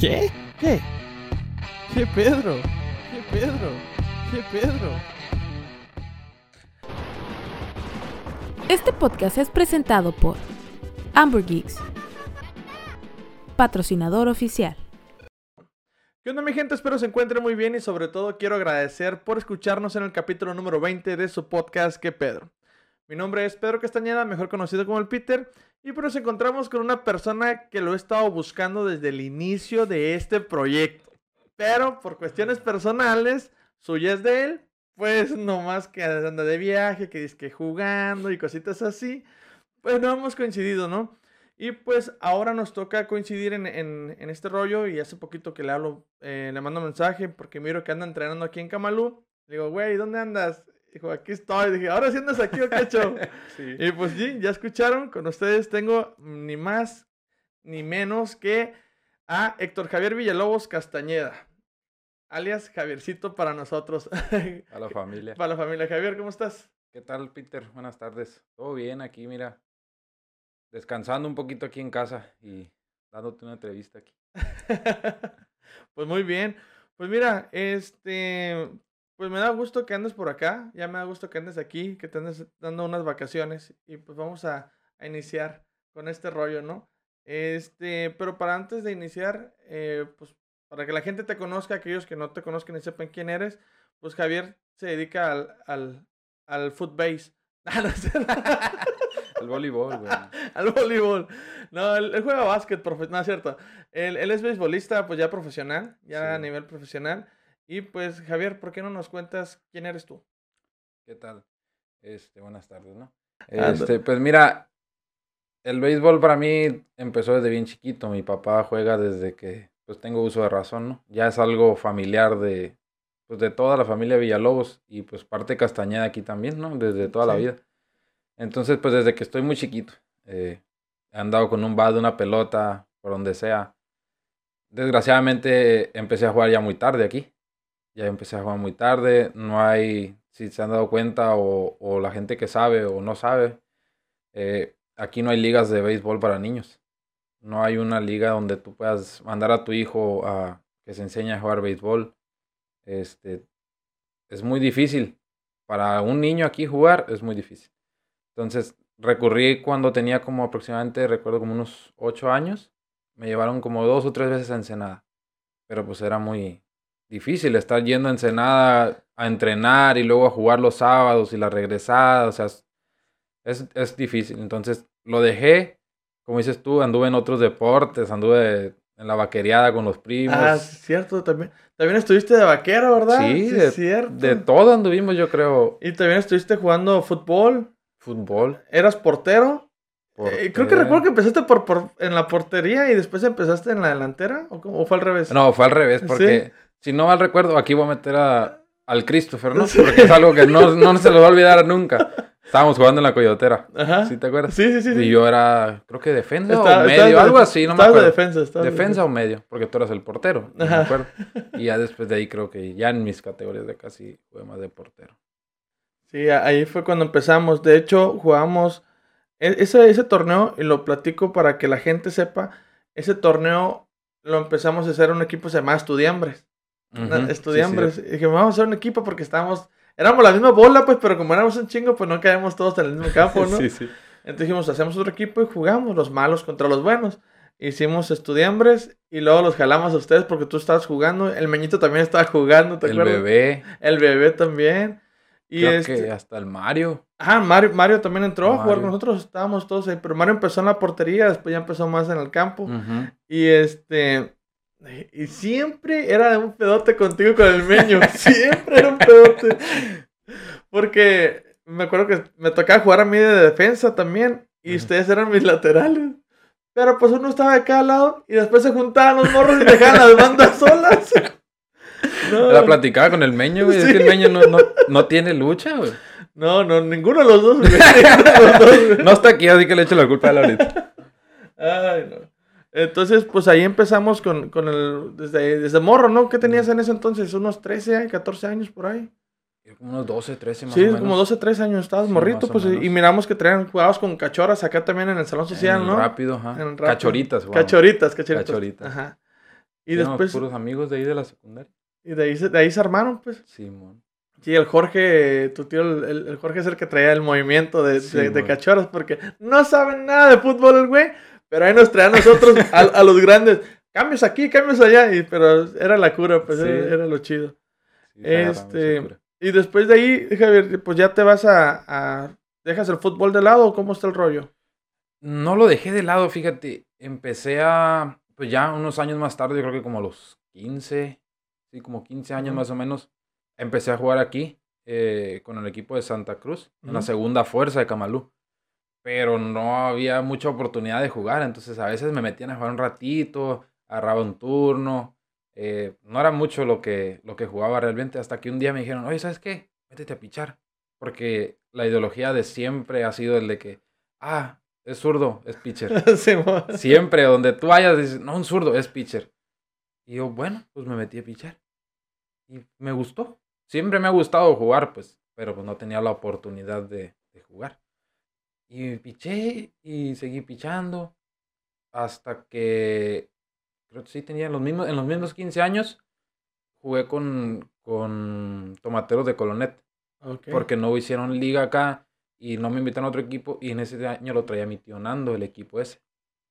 ¿Qué? ¿Qué? ¿Qué Pedro? ¿Qué Pedro? ¿Qué Pedro? Este podcast es presentado por Amber Geeks, patrocinador oficial. ¿Qué onda mi gente? Espero se encuentren muy bien y sobre todo quiero agradecer por escucharnos en el capítulo número 20 de su podcast ¿Qué Pedro? Mi nombre es Pedro Castañeda, mejor conocido como el Peter, y pues nos encontramos con una persona que lo he estado buscando desde el inicio de este proyecto. Pero por cuestiones personales, suyas de él, pues nomás que anda de viaje, que dice que jugando y cositas así, pues no hemos coincidido, ¿no? Y pues ahora nos toca coincidir en, en, en este rollo y hace poquito que le hablo, eh, le mando mensaje porque miro que anda entrenando aquí en Camalú. Le digo, güey, ¿dónde andas? Dijo, aquí estoy. Dije, ¿ahora sí andas aquí o qué? Sí. Y pues sí, ya escucharon, con ustedes tengo ni más ni menos que a Héctor Javier Villalobos Castañeda, alias Javiercito para nosotros, A la familia. para la familia. Javier, ¿cómo estás? ¿Qué tal, Peter? Buenas tardes. Todo bien aquí, mira. Descansando un poquito aquí en casa y dándote una entrevista aquí. pues muy bien. Pues mira, este, pues me da gusto que andes por acá, ya me da gusto que andes aquí, que te andes dando unas vacaciones y pues vamos a, a iniciar con este rollo, ¿no? Este, pero para antes de iniciar, eh, pues para que la gente te conozca, aquellos que no te conozcan y sepan quién eres, pues Javier se dedica al, al, al footbase. El voleibol, güey. al voleibol. No, él, él juega básquet, profe- no es cierto. Él, él es beisbolista, pues ya profesional, ya a nivel profesional. Y pues, Javier, ¿por qué no nos cuentas quién eres tú? ¿Qué tal? Este, buenas tardes, ¿no? Este, pues mira, el béisbol para mí empezó desde bien chiquito. Mi papá juega desde que pues tengo uso de razón, ¿no? Ya es algo familiar de pues de toda la familia Villalobos y pues parte Castañeda aquí también, ¿no? Desde toda la vida. Entonces, pues desde que estoy muy chiquito, eh, he andado con un bat, una pelota, por donde sea. Desgraciadamente empecé a jugar ya muy tarde aquí. Ya empecé a jugar muy tarde. No hay, si se han dado cuenta o, o la gente que sabe o no sabe, eh, aquí no hay ligas de béisbol para niños. No hay una liga donde tú puedas mandar a tu hijo a que se enseñe a jugar béisbol. Este, es muy difícil. Para un niño aquí jugar es muy difícil. Entonces recurrí cuando tenía como aproximadamente, recuerdo como unos ocho años. Me llevaron como dos o tres veces a Ensenada. Pero pues era muy difícil estar yendo a Ensenada a entrenar y luego a jugar los sábados y la regresada. O sea, es, es, difícil. Entonces lo dejé. Como dices tú, anduve en otros deportes, anduve en la vaquereada con los primos. Ah, sí, cierto, también. También estuviste de vaquero, ¿verdad? Sí, es de, cierto. de todo anduvimos, yo creo. Y también estuviste jugando fútbol. Fútbol. ¿Eras portero? Eh, creo que recuerdo que empezaste por, por- en la portería y después empezaste en la delantera. ¿O, cómo? ¿O fue al revés? No, fue al revés, ¿Sí? Si no mal recuerdo, aquí voy a meter a, al Christopher, ¿no? Porque es algo que no, no se lo va a olvidar nunca. Estábamos jugando en la coyotera. Ajá. ¿Sí te acuerdas? Sí, sí, sí. sí. Y yo era, creo que defensa o medio, algo así, no me estabas de acuerdo. defensa. de defensa o medio, porque tú eras el portero, no me Ajá. acuerdo. Y ya después de ahí creo que ya en mis categorías de casi jugué más de portero. Sí, ahí fue cuando empezamos. De hecho, jugamos e- ese, ese torneo, y lo platico para que la gente sepa, ese torneo lo empezamos a hacer un equipo que se llamaba Estudiambres. Sí, y dije, vamos a hacer un equipo porque estábamos, éramos la misma bola, pues, pero como éramos un chingo, pues no caíamos todos en el mismo campo, ¿no? sí, sí. Entonces dijimos, hacemos otro equipo y jugamos los malos contra los buenos. Hicimos estudiambres y luego los jalamos a ustedes porque tú estabas jugando. El meñito también estaba jugando, ¿te El acuerdas? bebé, El bebé también. Y creo este... que hasta el Mario. Ah, Mario, Mario también entró a jugar con nosotros. Estábamos todos ahí. Pero Mario empezó en la portería, después ya empezó más en el campo. Y este... Y siempre era un pedote contigo con el meño. siempre era un pedote. Porque me acuerdo que me tocaba jugar a mí de defensa también. Y ustedes eran mis laterales. Pero pues uno estaba de cada lado y después se juntaban los morros y dejaban las bandas solas. No, La platicaba con el meño, güey. Es Sí. que el meño no, no, no tiene lucha, güey. no, no, ninguno de los dos. güey, ninguno de los dos, güey. No está aquí, así que le echo la culpa a ahorita. Ay, no. Entonces, pues ahí empezamos con, con el. Desde, desde morro, ¿no? ¿Qué tenías en ese entonces? ¿Unos 13, 14 años por ahí? Unos 12, 13 más Sí, o menos. como 12, 13 años estabas Sí, morrito, pues, y- miramos que traían jugados con cachoras acá también en el salón social, En ¿no? Rápido, ajá. En rápido. Cachoritas, güey. Cachoritas, cachoritas. Cachoritas. Ajá. Y Éramos después, puros amigos de ahí de la secundaria. y de ahí, se, de ahí se armaron, pues. Simón. Sí, el Jorge, tu tío, el, el- Jorge es el que traía el movimiento de, Sí, de, de mon. cachorros, porque no saben nada de fútbol el güey, pero ahí nos traía a nosotros, a, a los grandes, cambios aquí, cambios allá, y, pero era la cura, pues Sí. era, era lo chido. Sí, Este. Y después de ahí, Javier, pues ya te vas a, a- ¿Dejas el fútbol de lado o cómo está el rollo? No lo dejé de lado, fíjate. Empecé a, pues ya unos años más tarde, yo creo que como a los 15, sí, como 15 años más o menos, empecé a jugar aquí eh, con el equipo de Santa Cruz, en la segunda fuerza de Camalú. Pero no había mucha oportunidad de jugar, entonces a veces me metían a jugar un ratito, agarraba un turno. eh, no era mucho lo que, lo que jugaba realmente, hasta que un día me dijeron, oye, ¿sabes qué? Métete a pichar. Porque la ideología de siempre ha sido el de que, ah, es zurdo, es pitcher. Sí, Siempre, donde tú vayas, dices, no, un zurdo, es pitcher. Y yo, bueno, pues me metí a pichar. Y me gustó. Siempre me ha gustado jugar, pues, pero pues no tenía la oportunidad de, de jugar. Y piché y seguí pichando hasta que, creo que sí tenía los mismos, en los mismos 15 años, jugué con, con Tomateros de Colonet porque no hicieron liga acá y no me invitaron a otro equipo y en ese año lo traía mi tío Nando, el equipo ese.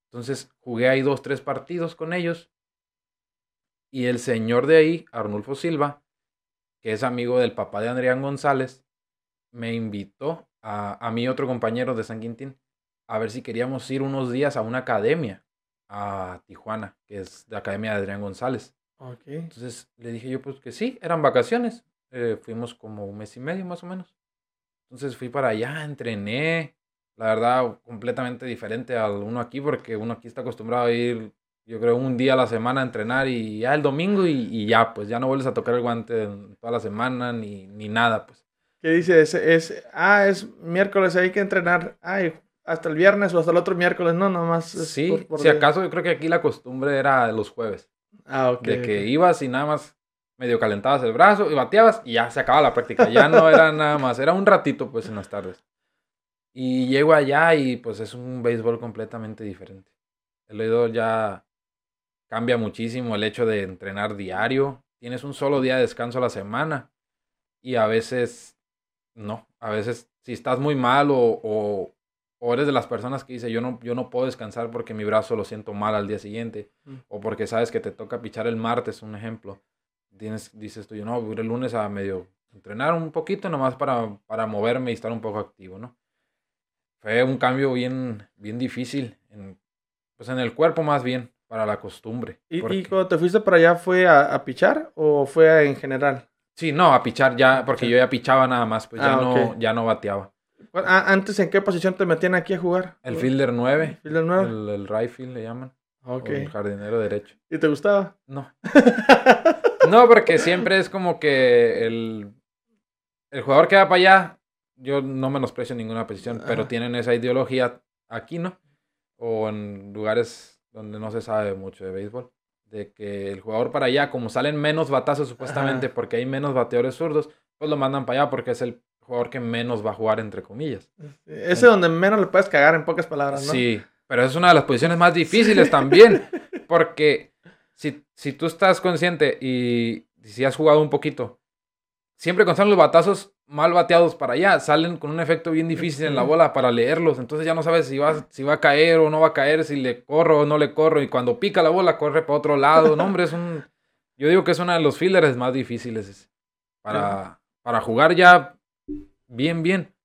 Entonces jugué ahí dos, tres partidos con ellos y el señor de ahí, Arnulfo Silva, que es amigo del papá de Adrián González, me invitó a, a y otro compañero de San Quintín a ver si queríamos ir unos días a una academia a Tijuana, que es la academia de Adrián González. Entonces le dije yo pues que sí, eran vacaciones. Eh, fuimos como un mes y medio más o menos. Entonces fui para allá, entrené. La verdad, completamente diferente al uno aquí, porque uno aquí está acostumbrado a ir, yo creo, un día a la semana a entrenar y ya el domingo y, y ya, pues ya no vuelves a tocar el guante toda la semana ni, ni nada, pues. ¿Qué dice? Es, es, ah, es miércoles, hay que entrenar. Ay, hasta el viernes o hasta el otro miércoles. No, nomás. Sí, por- por si día. acaso yo creo que aquí la costumbre era los jueves. Ah, ok. de que ibas y nada más medio calentabas el brazo y bateabas y ya se acababa la práctica. Ya no era nada más, era un ratito pues en las tardes. Y llego allá y pues es un béisbol completamente diferente. El oído ya cambia muchísimo el hecho de entrenar diario. Tienes un solo día de descanso a la semana y a veces no. A veces si estás muy mal o, o, o eres de las personas que dice yo no, yo no puedo descansar porque mi brazo lo siento mal al día siguiente Mm. o porque sabes que te toca pichar el martes, un ejemplo. Tienes, dices tú, yo no, voy el lunes a medio entrenar un poquito nomás para, para moverme y estar un poco activo, ¿no? Fue un cambio bien, bien difícil, en, pues en el cuerpo más bien, para la costumbre. ¿Y, y cuando te fuiste para allá fue a, a pichar o fue a- en general? Sí, no, a pichar ya, porque Sí. yo ya pichaba nada más, pues ya, Ah, no, ya no bateaba. Ah, Antes, ¿en qué posición te metían aquí a jugar? El fielder 9, ¿Fielder nueve? el, el right field le llaman, Ok. o el jardinero derecho. ¿Y te gustaba? No. No, porque siempre es como que el, el jugador que va para allá, yo no menosprecio ninguna posición, pero Ajá. tienen esa ideología aquí, ¿no? O en lugares donde no se sabe mucho de béisbol, de que el jugador para allá, como salen menos batazos supuestamente Ajá. porque hay menos bateadores zurdos, pues lo mandan para allá porque es el jugador que menos va a jugar, entre comillas. Ese donde menos le puedes cagar, en pocas palabras, ¿no? Sí, pero es una de las posiciones más difíciles también, porque si, si tú estás consciente y si has jugado un poquito, siempre cuando los batazos mal bateados para allá, salen con un efecto bien difícil en la bola para leerlos, entonces ya no sabes si va, si va a caer o no va a caer, si le corro o no le corro, y cuando pica la bola corre para otro lado, no hombre, es un... Yo digo que es uno de los fielders más difíciles para, para jugar ya bien, bien,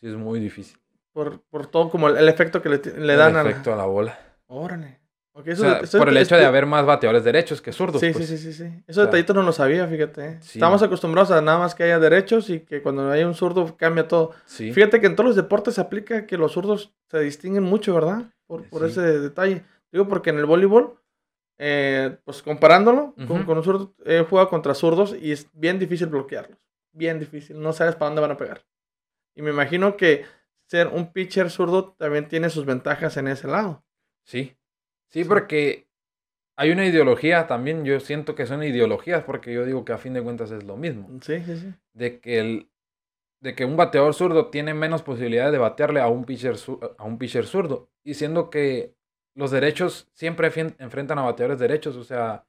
sí es muy difícil. Por, por todo como el, el efecto que le, le El dan a efecto a la bola. Órale. Ok, O eso- sea, eso- por el hecho de eso- haber más bateadores derechos que zurdos. Sí, pues. sí, sí, sí, sí. Esos O sea, detallitos no lo sabía, fíjate. ¿eh? sí. Estamos acostumbrados a nada más que haya derechos y que cuando hay un zurdo cambia todo. Sí. Fíjate que en todos los deportes se aplica que los zurdos se distinguen mucho, ¿verdad? Por, ese detalle. Digo, porque en el voleibol, eh, pues comparándolo con, un zurdo, he jugado contra zurdos y es bien difícil bloquearlos. Bien difícil. No sabes para dónde van a pegar. Y me imagino que ser un pitcher zurdo también tiene sus ventajas en ese lado. Sí. Sí, porque hay una ideología también. Yo siento que son ideologías porque yo digo que a fin de cuentas es lo mismo. Sí, sí, sí. De que, el, de que un bateador zurdo tiene menos posibilidades de batearle a un pitcher, a un pitcher zurdo. Y siendo que los derechos siempre enfrentan a bateadores derechos. O sea,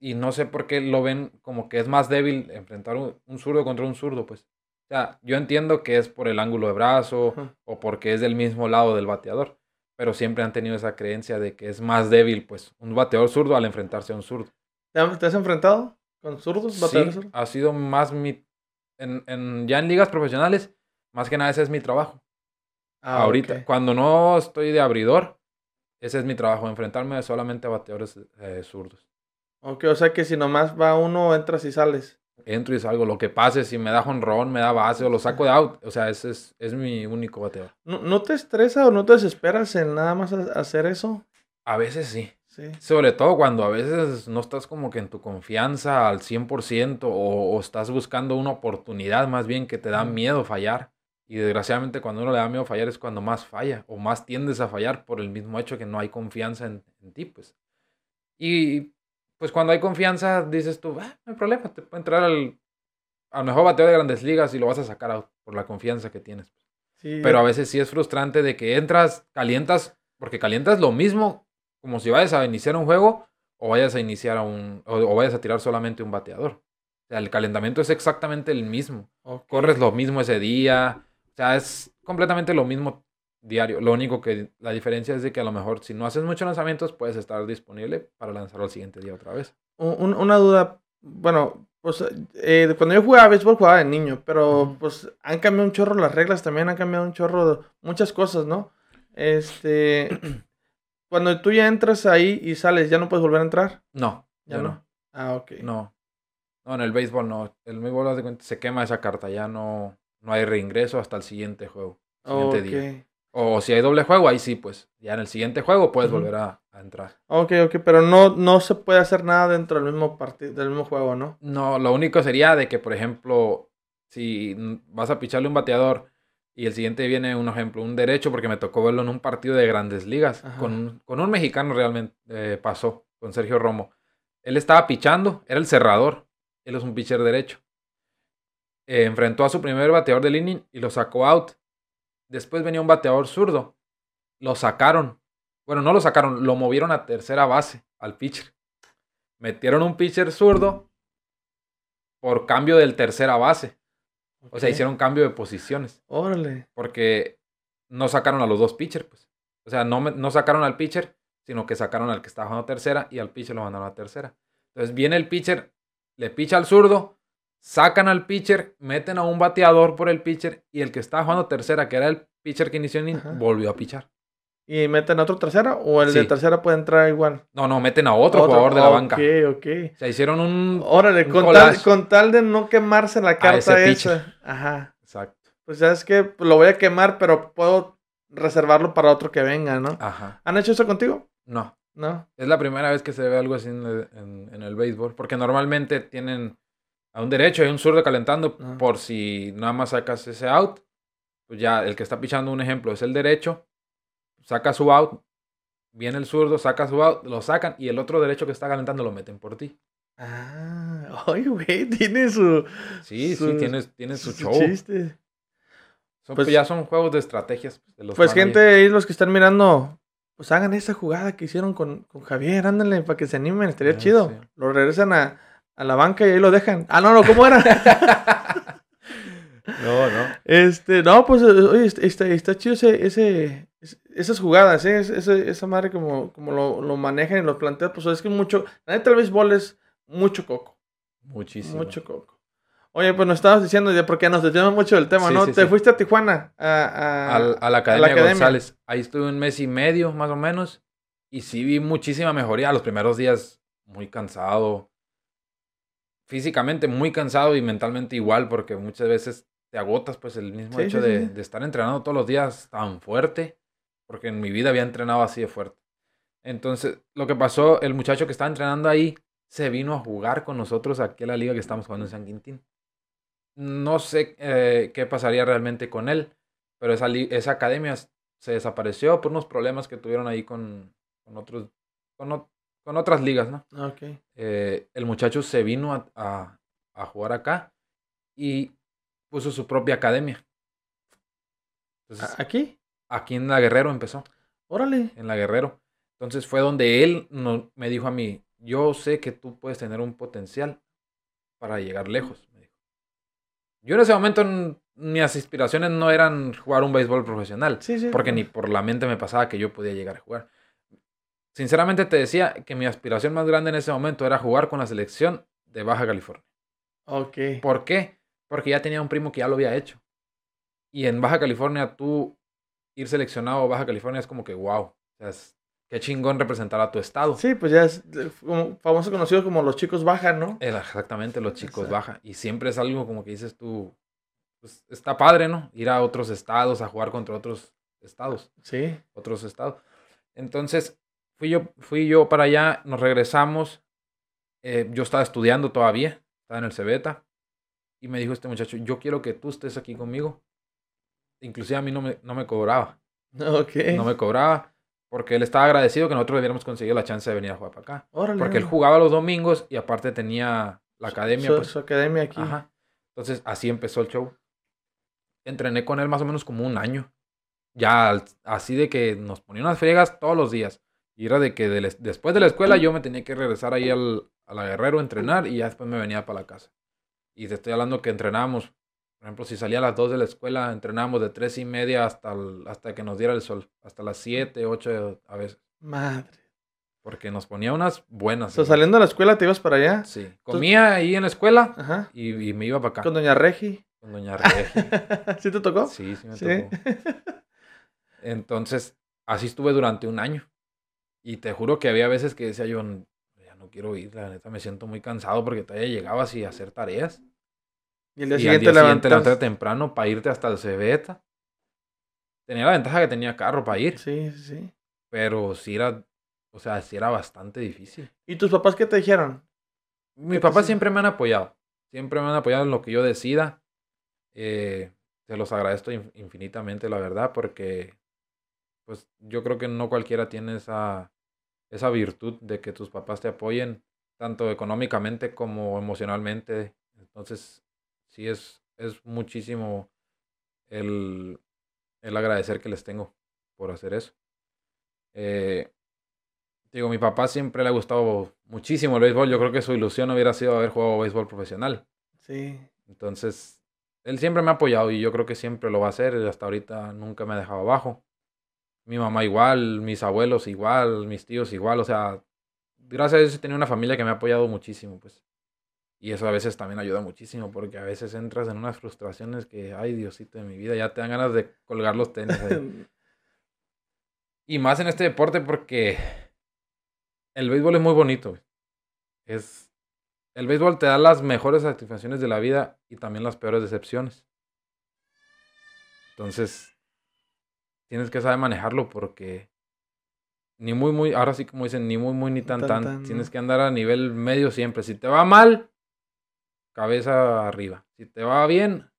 y no sé por qué lo ven como que es más débil enfrentar un, un zurdo contra un zurdo, pues. O sea, yo entiendo que es por el ángulo de brazo o porque es del mismo lado del bateador, pero siempre han tenido esa creencia de que es más débil, pues, un bateador zurdo al enfrentarse a un zurdo. ¿Te has enfrentado con zurdos? Sí, zurdos? ha sido más mi... En, en- ya en ligas profesionales, más que nada ese es mi trabajo. Ah, Ahorita, cuando no estoy de abridor, ese es mi trabajo, enfrentarme solamente a bateadores eh, zurdos. Ok, o sea que si nomás va uno, entras y sales. Entro y salgo, lo que pase, si me da jonrón, me da base o lo saco de out, o sea, ese es, es mi único bateador. ¿No, no te estresa o no te desesperas en nada más ha- hacer eso? A veces sí, Sí. sobre todo cuando a veces no estás como que en tu confianza al 100% o, o estás buscando una oportunidad más bien que te da miedo fallar. Y desgraciadamente cuando uno le da miedo fallar es cuando más falla o más tiendes a fallar por el mismo hecho que no hay confianza en, en ti, pues. Y pues cuando hay confianza dices tú, "Ah, no hay problema, te puede entrar al, al mejor bateo de grandes ligas y lo vas a sacar out por la confianza que tienes. Sí, Pero a veces sí es frustrante de que entras, calientas, porque calientas lo mismo como si vayas a iniciar un juego o vayas a iniciar a un, o, o vayas a tirar solamente un bateador. O sea, el calentamiento es exactamente el mismo. Corres lo mismo ese día. O sea, es completamente lo mismo diario. Lo único que la diferencia es de que a lo mejor si no haces muchos lanzamientos puedes estar disponible para lanzarlo al siguiente día otra vez. Un- un- una duda, bueno, pues eh, cuando yo jugaba béisbol jugaba de niño, pero pues han cambiado un chorro las reglas, también han cambiado un chorro muchas cosas, ¿no? Este, cuando tú ya entras ahí y sales, ¿ya no puedes volver a entrar? No, Ya ya no. no. Ah, ok. No. No, en el béisbol no. El béisbol se quema esa carta, ya no, no hay reingreso hasta el siguiente juego. Siguiente día. O si hay doble juego, ahí sí, pues. Ya en el siguiente juego puedes volver a, a entrar. Ok, ok, pero no, no se puede hacer nada dentro del mismo partido, del mismo juego, ¿no? No, lo único sería de que, por ejemplo, si vas a picharle un bateador y el siguiente viene un ejemplo, un derecho, porque me tocó verlo en un partido de grandes ligas. Con, un- con un mexicano realmente eh, pasó, con Sergio Romo. Él estaba pichando, era el cerrador. Él es un pitcher derecho. Eh, enfrentó a su primer bateador del inning y lo sacó out. Después venía un bateador zurdo. Lo sacaron. Bueno, no lo sacaron, lo movieron a tercera base al pitcher. Metieron un pitcher zurdo por cambio del tercera base. O sea, hicieron cambio de posiciones. Órale. Porque no sacaron a los dos pitchers, pues. O sea, no, no sacaron al pitcher, sino que sacaron al que estaba jugando tercera y al pitcher lo mandaron a tercera. Entonces viene el pitcher, le picha al zurdo, sacan al pitcher, meten a un bateador por el pitcher y el que estaba jugando tercera, que era el pitcher que inició Ajá. volvió a pichar. ¿Y meten a otro tercera o el de Sí. tercera puede entrar igual? No, no, meten a otro, Otro, jugador de la ok, banca. Ok, O sea, hicieron un... Órale, un con tal, collage. con tal de no quemarse la carta ese esa. Ajá. Exacto. Pues sabes que lo voy a quemar, pero puedo reservarlo para otro que venga, ¿no? Ajá. ¿Han hecho eso contigo? No. No. Es la primera vez que se ve algo así en- en el béisbol, porque normalmente tienen a un derecho y un zurdo calentando por si nada más sacas ese out, pues ya el que está pichando un ejemplo es el derecho, saca su out, viene el zurdo, saca su out, lo sacan y el otro derecho que está calentando lo meten por ti. Ah, oye, güey, tiene su. Sí, su- sí, tienes, tienes su show. chiste. Son- Pues- ya son juegos de estrategias de los Pues, managers. gente, ahí los que están mirando, pues hagan esa jugada que hicieron con, con Javier, ándale, para que se animen, estaría Ah, chido. sí. Lo regresan a, a la banca y ahí lo dejan. Ah, no, no, ¿cómo era? No, no. Este, no, pues, eh, oye, está, está, chido ese, ese, es- esas jugadas, ¿eh? Es- ese- esa madre como, como lo, lo manejan y lo plantean, pues es que mucho, la neta el béisbol es mucho coco, Muchísimo. mucho coco. Oye, pues nos estabas diciendo, ya porque nos desviamos mucho del tema, Sí, ¿no? sí, Te sí. fuiste a Tijuana, a, a- Al- a la Academia, academia. González. Ahí estuve un mes y medio, más o menos. Y sí vi muchísima mejoría. Los primeros días muy cansado. Físicamente muy cansado y mentalmente igual, porque muchas veces te agotas, pues el mismo Sí, hecho sí, de, sí. de estar entrenando todos los días tan fuerte, porque en mi vida había entrenado así de fuerte. Entonces, lo que pasó, el muchacho que estaba entrenando ahí se vino a jugar con nosotros aquí a la liga que estamos jugando en San Quintín. No sé eh, qué pasaría realmente con él, pero esa, esa academia se desapareció por unos problemas que tuvieron ahí con, con otros, con, con otras ligas, ¿no? Ah, Ok. Eh, el muchacho se vino a, a- a jugar acá y puso su propia academia. Entonces, ¿A- ¿Aquí? aquí en La Guerrero empezó, Órale. en La Guerrero. Entonces fue donde él no- me dijo a mí, yo sé que tú puedes tener un potencial para llegar lejos. me dijo. Yo en ese momento, mis aspiraciones no eran jugar un béisbol profesional, Sí, sí. porque ni por la mente me pasaba que yo podía llegar a jugar. Sinceramente te decía que mi aspiración más grande en ese momento era jugar con la selección de Baja California. Ok. ¿Por qué? Porque ya tenía un primo que ya lo había hecho. Y en Baja California, tú ir seleccionado a Baja California es como que wow. O sea, es- qué chingón representar a tu estado. Sí, pues ya es de- como famoso conocido como los chicos bajan, ¿no? Era exactamente, los chicos Exacto. baja. Y siempre es algo como que dices tú, pues está padre, ¿no? Ir a otros estados, a jugar contra otros estados, Sí. otros estados. Entonces, fui yo, fui yo para allá, nos regresamos. eh, yo estaba estudiando todavía, estaba en el Cebeta. Y me dijo este muchacho, yo quiero que tú estés aquí conmigo. Inclusive a mí no me, no me cobraba. Ok. No me cobraba. Porque él estaba agradecido que nosotros hubiéramos conseguido la chance de venir a jugar para acá. Órale, Porque él jugaba los domingos y aparte tenía la academia. Su, pues. su academia aquí. Ajá. Entonces así empezó el show. Entrené con él más o menos como un año. Ya así de que nos ponía unas friegas todos los días. Y era de que de la- después de la escuela yo me tenía que regresar ahí al, a la Guerrero a entrenar y ya después me venía para la casa. Y te estoy hablando que entrenábamos. Por ejemplo, si salía a las 2 de la escuela, entrenábamos de 3 y media hasta, el- hasta que nos diera el sol. Hasta las 7, 8 a veces. Madre. Porque nos ponía unas O buenas. sea, ¿sí? saliendo de la escuela te ibas para allá. Sí. Comía ahí en la escuela Ajá. y, y me iba para acá. Con Doña Regi. Con Doña Regi. ¿Sí te tocó? Sí, sí me Sí. tocó. Entonces, así estuve durante un año. Y te juro que había veces que decía yo, "N- ya no quiero ir, la neta me siento muy cansado porque todavía llegabas y hacer tareas. Y el día y siguiente al día siguiente levantarte temprano para irte hasta el Cebeta. Tenía la ventaja que tenía carro para ir, Sí, sí, sí. pero sí era, o sea, sí era bastante difícil. ¿Y tus papás qué te dijeron? Mis ¿Qué te papás siempre me han apoyado. Siempre me han apoyado en lo que yo decida. Eh, se los agradezco in- infinitamente, la verdad, porque pues yo creo que no cualquiera tiene esa, esa virtud de que tus papás te apoyen, tanto económicamente como emocionalmente. Entonces, sí es, es muchísimo el, el agradecer que les tengo por hacer eso. Eh, digo, mi papá siempre le ha gustado muchísimo el béisbol. Yo creo que su ilusión hubiera sido haber jugado béisbol profesional. Sí. Entonces, él siempre me ha apoyado y yo creo que siempre lo va a hacer. Hasta ahorita nunca me ha dejado abajo. Mi mamá igual, mis abuelos igual, mis tíos igual. O sea, gracias a Dios he tenido una familia que me ha apoyado muchísimo, pues. Y eso a veces también ayuda muchísimo porque a veces entras en unas frustraciones que, ay, Diosito de mi vida, ya te dan ganas de colgar los tenis. ahí. Y más en este deporte porque el béisbol es muy bonito. Es, el béisbol te da las mejores satisfacciones de la vida y también las peores decepciones. Entonces, tienes que saber manejarlo porque ni muy, muy, ahora sí como dicen, ni muy, muy, ni tan, Tan, tan. tan, Tienes que andar a nivel medio siempre. Si te va mal, cabeza arriba. Si te va bien,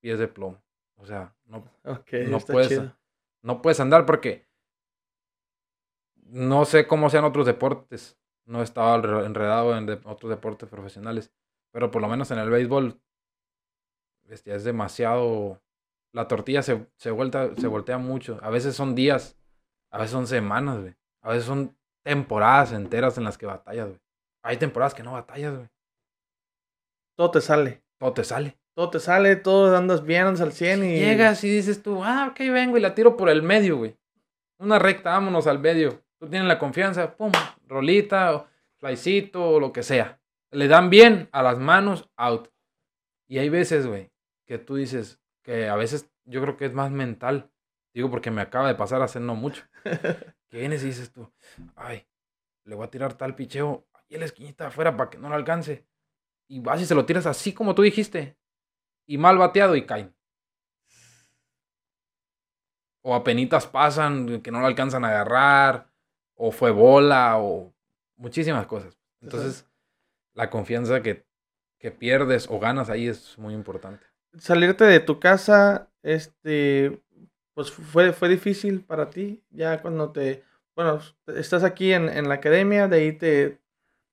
pies de plomo. O sea, no, No puedes, chido. no puedes andar porque no sé cómo sean otros deportes. No he estado enredado en de- otros deportes profesionales. Pero por lo menos en el béisbol es demasiado... La tortilla se, se, vuelta, se voltea mucho. A veces son días, a veces son semanas, güey. A veces son temporadas enteras en las que batallas, güey. Hay temporadas que no batallas, güey. Todo te sale. Todo te sale. Todo te sale, todo andas bien, andas al 100 y... Llegas y dices tú, ah, ok, vengo y la tiro por el medio, güey. Una recta, vámonos al medio. Tú tienes la confianza, pum, rolita, o flycito, o lo que sea. Le dan bien a las manos, out. Y hay veces, güey, que tú dices que a veces yo creo que es más mental. Digo porque me acaba de pasar hace no mucho. Que vienes y dices tú, ay, le voy a tirar tal picheo y en la esquinita de afuera para que no lo alcance. Y vas y se lo tiras así como tú dijiste. Y mal bateado y caen. O apenitas pasan que no lo alcanzan a agarrar. O fue bola. O muchísimas cosas. Entonces, la confianza que, que pierdes o ganas ahí es muy importante. Salirte de tu casa, este, pues fue, fue difícil para ti, ya cuando te, bueno, estás aquí en, en la academia, de ahí te,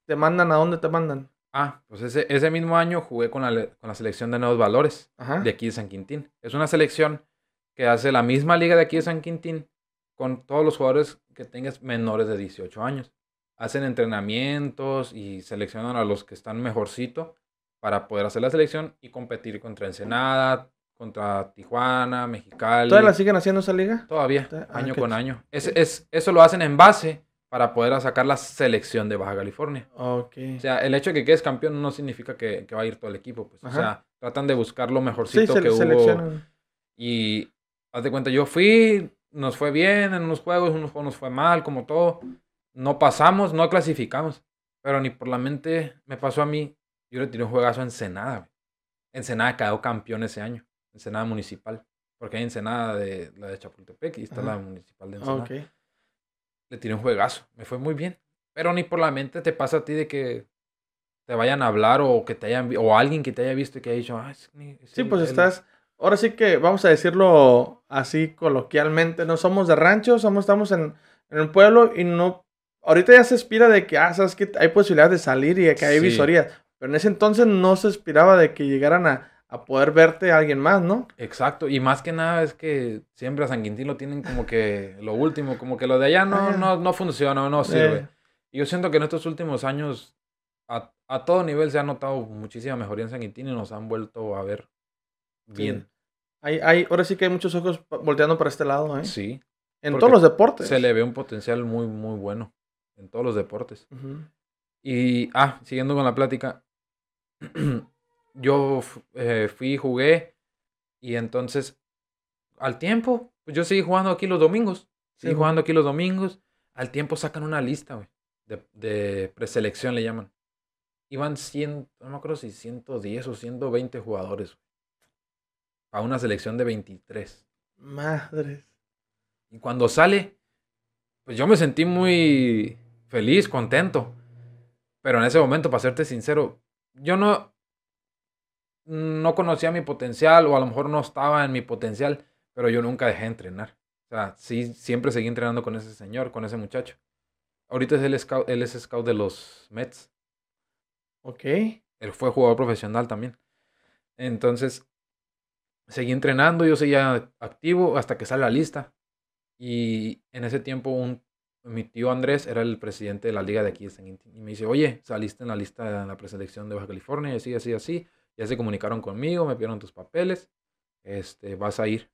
te mandan a dónde te mandan. Ah, pues ese, ese mismo año jugué con la, con la selección de Nuevos Valores. Ajá. de aquí de San Quintín. Es una selección que hace la misma liga de aquí de San Quintín con todos los jugadores que tengas menores de 18 años. hacen entrenamientos y seleccionan a los que están mejorcito para poder hacer la selección y competir contra Ensenada, contra Tijuana, Mexicali. ¿Todavía la siguen haciendo esa liga? Todavía, Ah, año con año. Es, es, eso lo hacen en base para poder sacar la selección de Baja California. Ok. O sea, el hecho de que quedes campeón no significa que, que va a ir todo el equipo. Pues. O sea, tratan de buscar lo sí, mejorcito se que hubo. Y haz de cuenta, yo fui, nos fue bien en unos juegos, en unos juegos nos fue mal, como todo. No pasamos, no clasificamos. Pero ni por la mente me pasó a mí. Yo le tiré un juegazo a Ensenada. güey. Ensenada quedó campeón ese año. Ensenada municipal. Porque hay Ensenada de la de Chapultepec y está Ajá. la municipal de Ensenada. Ok. Le tiré un juegazo. Me fue muy bien. Pero ni por la mente te pasa a ti de que te vayan a hablar o que te hayan o alguien que te haya visto y que haya dicho, ah, es es Sí, el- pues el- estás. Ahora sí que vamos a decirlo así coloquialmente. No somos de rancho, somos, estamos en, en el pueblo y no. Ahorita ya se aspira de que, ah, sabes que hay posibilidad de salir y de que hay Sí. visorías. Pero en ese entonces no se aspiraba de que llegaran a, a poder verte a alguien más, ¿no? Exacto, y más que nada es que siempre a San Quintín lo tienen como que lo último, como que lo de allá no, no, no funciona, no sirve. Eh, Y yo siento que en estos últimos años a, a todo nivel se ha notado muchísima mejoría en San Quintín y nos han vuelto a ver bien. hay, hay, ahora sí que hay muchos ojos volteando para este lado, ¿eh? Sí, en todos los deportes. se le ve un potencial muy, muy bueno en todos los deportes. Y, ah, siguiendo con la plática, yo eh, fui, jugué, y entonces, al tiempo, pues yo seguí jugando aquí los domingos, seguí Sí. jugando aquí los domingos, al tiempo sacan una lista, güey, de, de preselección le llaman. Iban 100, no me acuerdo si 110 o 120 jugadores, a una selección de 23. Madres. Y cuando sale, pues yo me sentí muy feliz, contento. Pero en ese momento, para serte sincero, yo no, no conocía mi potencial o a lo mejor no estaba en mi potencial, pero yo nunca dejé de entrenar. O sea, sí, siempre seguí entrenando con ese señor, con ese muchacho. Ahorita es el scout, él es scout de los Mets. Ok. Él fue jugador profesional también. Entonces, seguí entrenando, yo seguía activo hasta que sale la lista. Y en ese tiempo, un, mi tío Andrés era el presidente de la liga de aquí de San Quintín. Y me dice, oye, saliste en la lista de la preselección de Baja California, y así, así, así. Ya se comunicaron conmigo, me pidieron tus papeles. Este, vas a ir.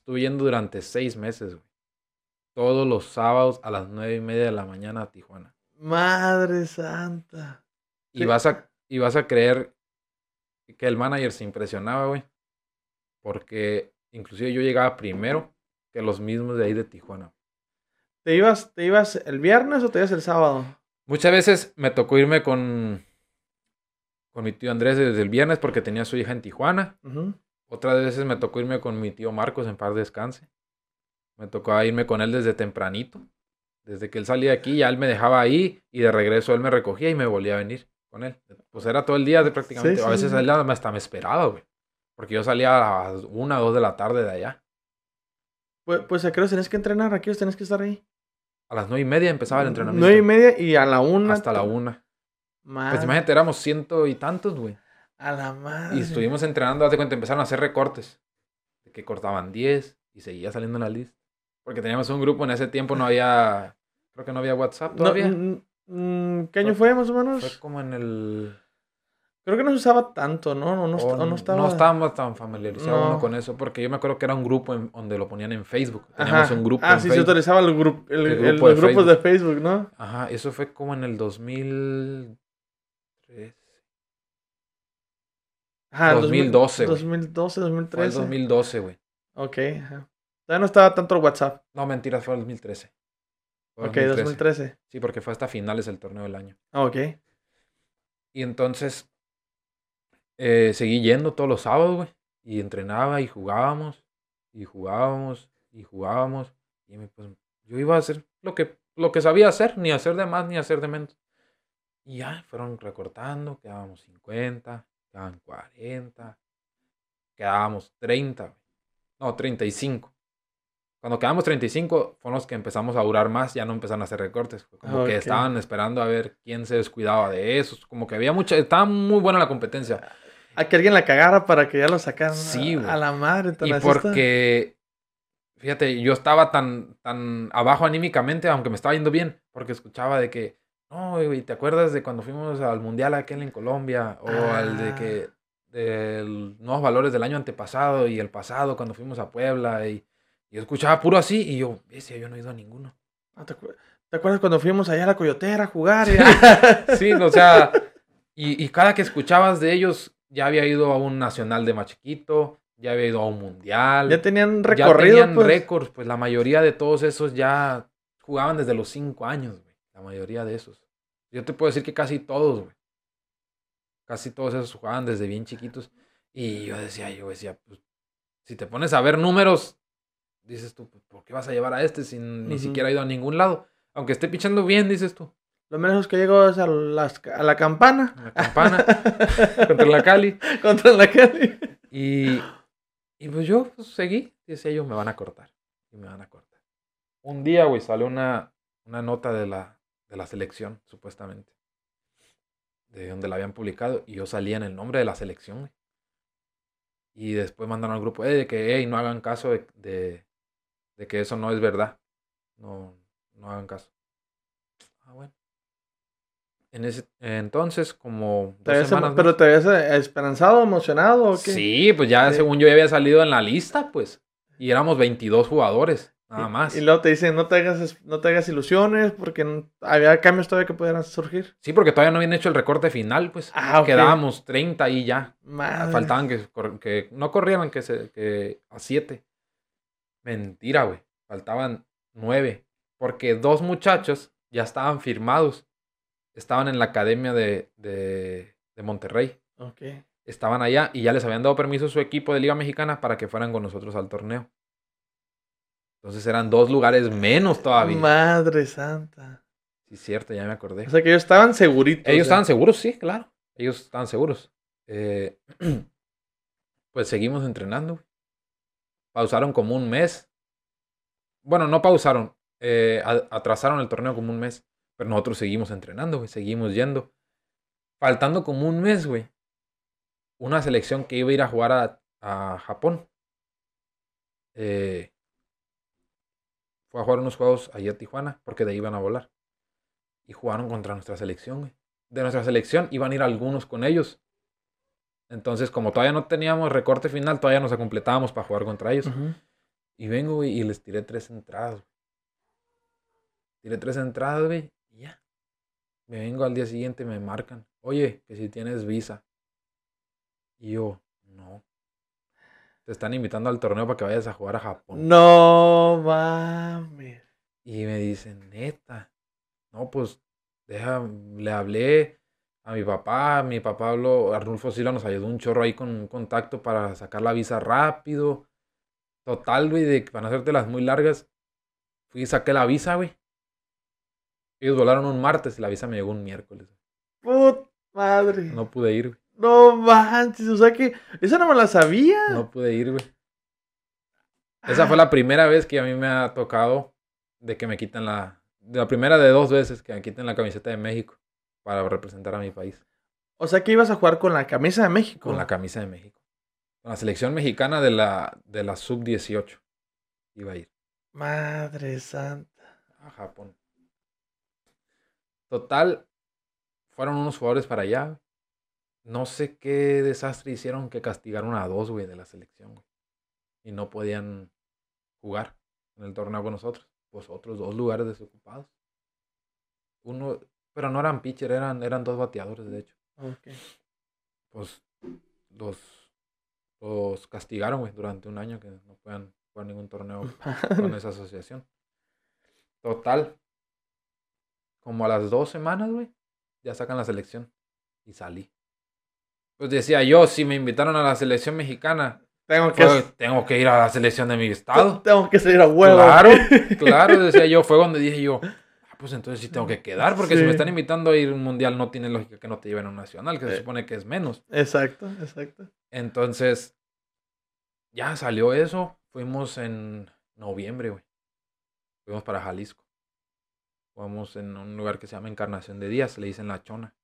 Estuve yendo durante seis meses, güey. Todos los sábados a las nueve y media de la mañana a Tijuana. Madre santa. Y, Sí. vas a, y vas a creer que el manager se impresionaba, güey. Porque inclusive yo llegaba primero que los mismos de ahí de Tijuana. ¿Te ibas, ¿Te ibas el viernes o te ibas el sábado? Muchas veces me tocó irme con, con mi tío Andrés desde el viernes porque tenía a su hija en Tijuana. Otras veces me tocó irme con mi tío Marcos en paz descanse. Me tocó irme con él desde tempranito. Desde que él salía de aquí, ya él me dejaba ahí y de regreso él me recogía y me volvía a venir con él. Pues era todo el día de prácticamente. Sí, a veces sí. él hasta me esperaba, güey. Porque yo salía a las una o dos de la tarde de allá. Pues, pues a qué horas tenés que entrenar, a qué horas tenés que estar ahí. A las nueve y media empezaba el entrenamiento. Nueve y media y a la una. hasta la una. Madre. Pues imagínate, éramos ciento y tantos, güey. A la madre. Y estuvimos entrenando, haz de cuenta, empezaron a hacer recortes. De que cortaban 10 y seguía saliendo en la lista. Porque teníamos un grupo, en ese tiempo no había, creo que no había WhatsApp No, todavía. mm, ¿Qué año fue más o menos? Fue como en el... Creo que no se usaba tanto, ¿no? No, no, o no estaba. no estábamos tan familiarizados No. uno con eso, porque yo me acuerdo que era un grupo en- donde lo ponían en Facebook. Teníamos Ajá. un grupo Ah, en sí, se Facebook. utilizaba el, grupo, el, El el- grupo de los grupos de Facebook, ¿no? Ajá, eso fue como en el 2013. Ajá, el 2012, güey. 2012, Fue el 2013. 2012, güey. Ok, ajá. Todavía no estaba tanto el WhatsApp. No, mentiras, fue el 2013. Fue Ok, 2013. Sí, porque fue hasta finales del torneo del año. Ah, ok. Y entonces eh, seguí yendo todos los sábados, güey. Y entrenaba y jugábamos. Y jugábamos y jugábamos. Y me, pues, yo iba a hacer lo que, lo que sabía hacer, ni hacer de más ni hacer de menos. Y ya fueron recortando, quedábamos 50, quedaban 40, quedábamos 30, güey. no, 35. Cuando quedamos 35 fueron los que empezamos a durar más, ya no empezaron a hacer recortes. Como Ok. que estaban esperando a ver quién se descuidaba de esos. Como que había mucha, estaba muy buena la competencia. A que alguien la cagara para que ya lo sacaran Sí, a, a la madre. tan Y porque, fíjate, yo estaba tan, tan abajo anímicamente, aunque me estaba yendo bien, porque escuchaba de que, no, güey, ¿te acuerdas de cuando fuimos al mundial aquel en Colombia? O al de que, de nuevos valores del año antepasado y el pasado, cuando fuimos a Puebla, y, y yo escuchaba puro así, y yo, decía, yo no he ido a ninguno. Ah, ¿te, acuer- te acuerdas cuando fuimos allá a la coyotera a jugar? Sí, o sea, y, y cada que escuchabas de ellos, ya había ido a un nacional de más chiquito, ya había ido a un mundial. ya tenían ya recorrido, tenían pues. récords, pues la mayoría de todos esos ya jugaban desde los cinco años, güey. La mayoría de esos. Yo te puedo decir que casi todos, güey. Casi todos esos jugaban desde bien chiquitos. Y yo decía, yo decía, pues, si te pones a ver números, dices tú, pues, ¿por qué vas a llevar a este si ni siquiera ha ido a ningún lado? Aunque esté pichando bien, dices tú. Lo menos que llegó es a, las- a la campana. A La campana contra la Cali. Contra la calle. Y, y pues yo pues, seguí. Decía yo, me van a cortar. Y me van a cortar. Un día, güey, salió una, una nota de la, de la selección, supuestamente. De donde la habían publicado. Y yo salía en el nombre de la selección, güey. Y después mandaron al grupo, eh, de que, hey, no hagan caso de, de, de que eso no es verdad. No, no hagan caso. En ese entonces, como ¿Te dos semanas más- ¿Pero te habías eh, esperanzado, emocionado o qué? Sí, pues ya Sí. según yo ya había salido en la lista, pues. Y éramos 22 jugadores, nada más. Y luego te dicen, no te hagas, no te hagas ilusiones porque había cambios todavía que pudieran surgir. Sí, porque todavía no habían hecho el recorte final, pues. Ah, ok. Quedábamos 30 y ya. Madre. Faltaban que, que no corrieran que, se, que a 7. Mentira, güey. Faltaban 9. Porque dos muchachos ya estaban firmados. Estaban en la academia de, de, de Monterrey. Ok. Estaban allá y ya les habían dado permiso a su equipo de Liga Mexicana para que fueran con nosotros al torneo. Entonces eran dos lugares menos todavía. Madre santa. Sí, cierto, ya me acordé. O sea que ellos estaban seguritos. Ellos estaban seguros, sí, claro. Ellos estaban seguros. Eh, pues seguimos entrenando. Pausaron como un mes. Bueno, no pausaron. eh, atrasaron el torneo como un mes. Pero nosotros seguimos entrenando, güey. Seguimos yendo. Faltando como un mes, güey. Una selección que iba a ir a jugar a, a Japón. eh, fue a jugar unos juegos allá a Tijuana. Porque de ahí iban a volar y jugaron contra nuestra selección, güey. De nuestra selección iban a ir algunos con ellos. Entonces, como todavía no teníamos recorte final, todavía nos completábamos para jugar contra ellos. Y vengo, güey, y les tiré tres entradas. güey. Tiré tres entradas, güey. Me vengo al día siguiente me marcan. Oye, que si tienes visa. Y yo, no. Te están invitando al torneo para que vayas a jugar a Japón. No mames. Y me dicen, neta. No, pues, deja, le hablé a mi papá. Mi papá habló, Arnulfo Silva nos ayudó un chorro ahí con un contacto para sacar la visa rápido. Total, güey, de, para no hacerte las muy largas. Fui y saqué la visa, güey. Ellos volaron un martes y la visa me llegó un miércoles. Put madre. No, No pude ir, güey. manches. O sea que esa no me la sabía. No pude ir, güey. Esa fue la primera vez que a mí me ha tocado de que me quitan la... de La primera de dos veces que me quiten la camiseta de México para representar a mi país. O sea que ibas a jugar con la camisa de México. Con la camisa de México. Con la selección mexicana de la, de la sub-18. Iba a ir Madre santa. a Japón. Total, fueron unos jugadores para allá. No sé qué desastre hicieron que castigaron a dos, güey, de la selección, güey. Y no podían jugar en el torneo con nosotros. Pues otros dos lugares desocupados. Uno, pero no eran pitcher, eran, eran dos bateadores, de hecho. Ok. Pues los, los castigaron, güey, durante un año que no puedan jugar ningún torneo con esa asociación. Total. Como a las dos semanas, güey, ya sacan la selección. Y salí. Pues decía yo, si me invitaron a la selección mexicana, Tengo que, fue- tengo que ir a la selección de mi estado. tengo que salir a huevo. Claro, claro, decía yo. Fue donde dije yo, "Ah, pues entonces sí tengo que quedar, porque si me están invitando a ir a un mundial, no tiene lógica que no te lleven a un nacional, que se Eh. supone que es menos. Exacto, exacto. Entonces, ya salió eso. Fuimos en noviembre, güey. Fuimos para Jalisco. Jugamos en un lugar que se llama Encarnación de Díaz, le dicen La Chona.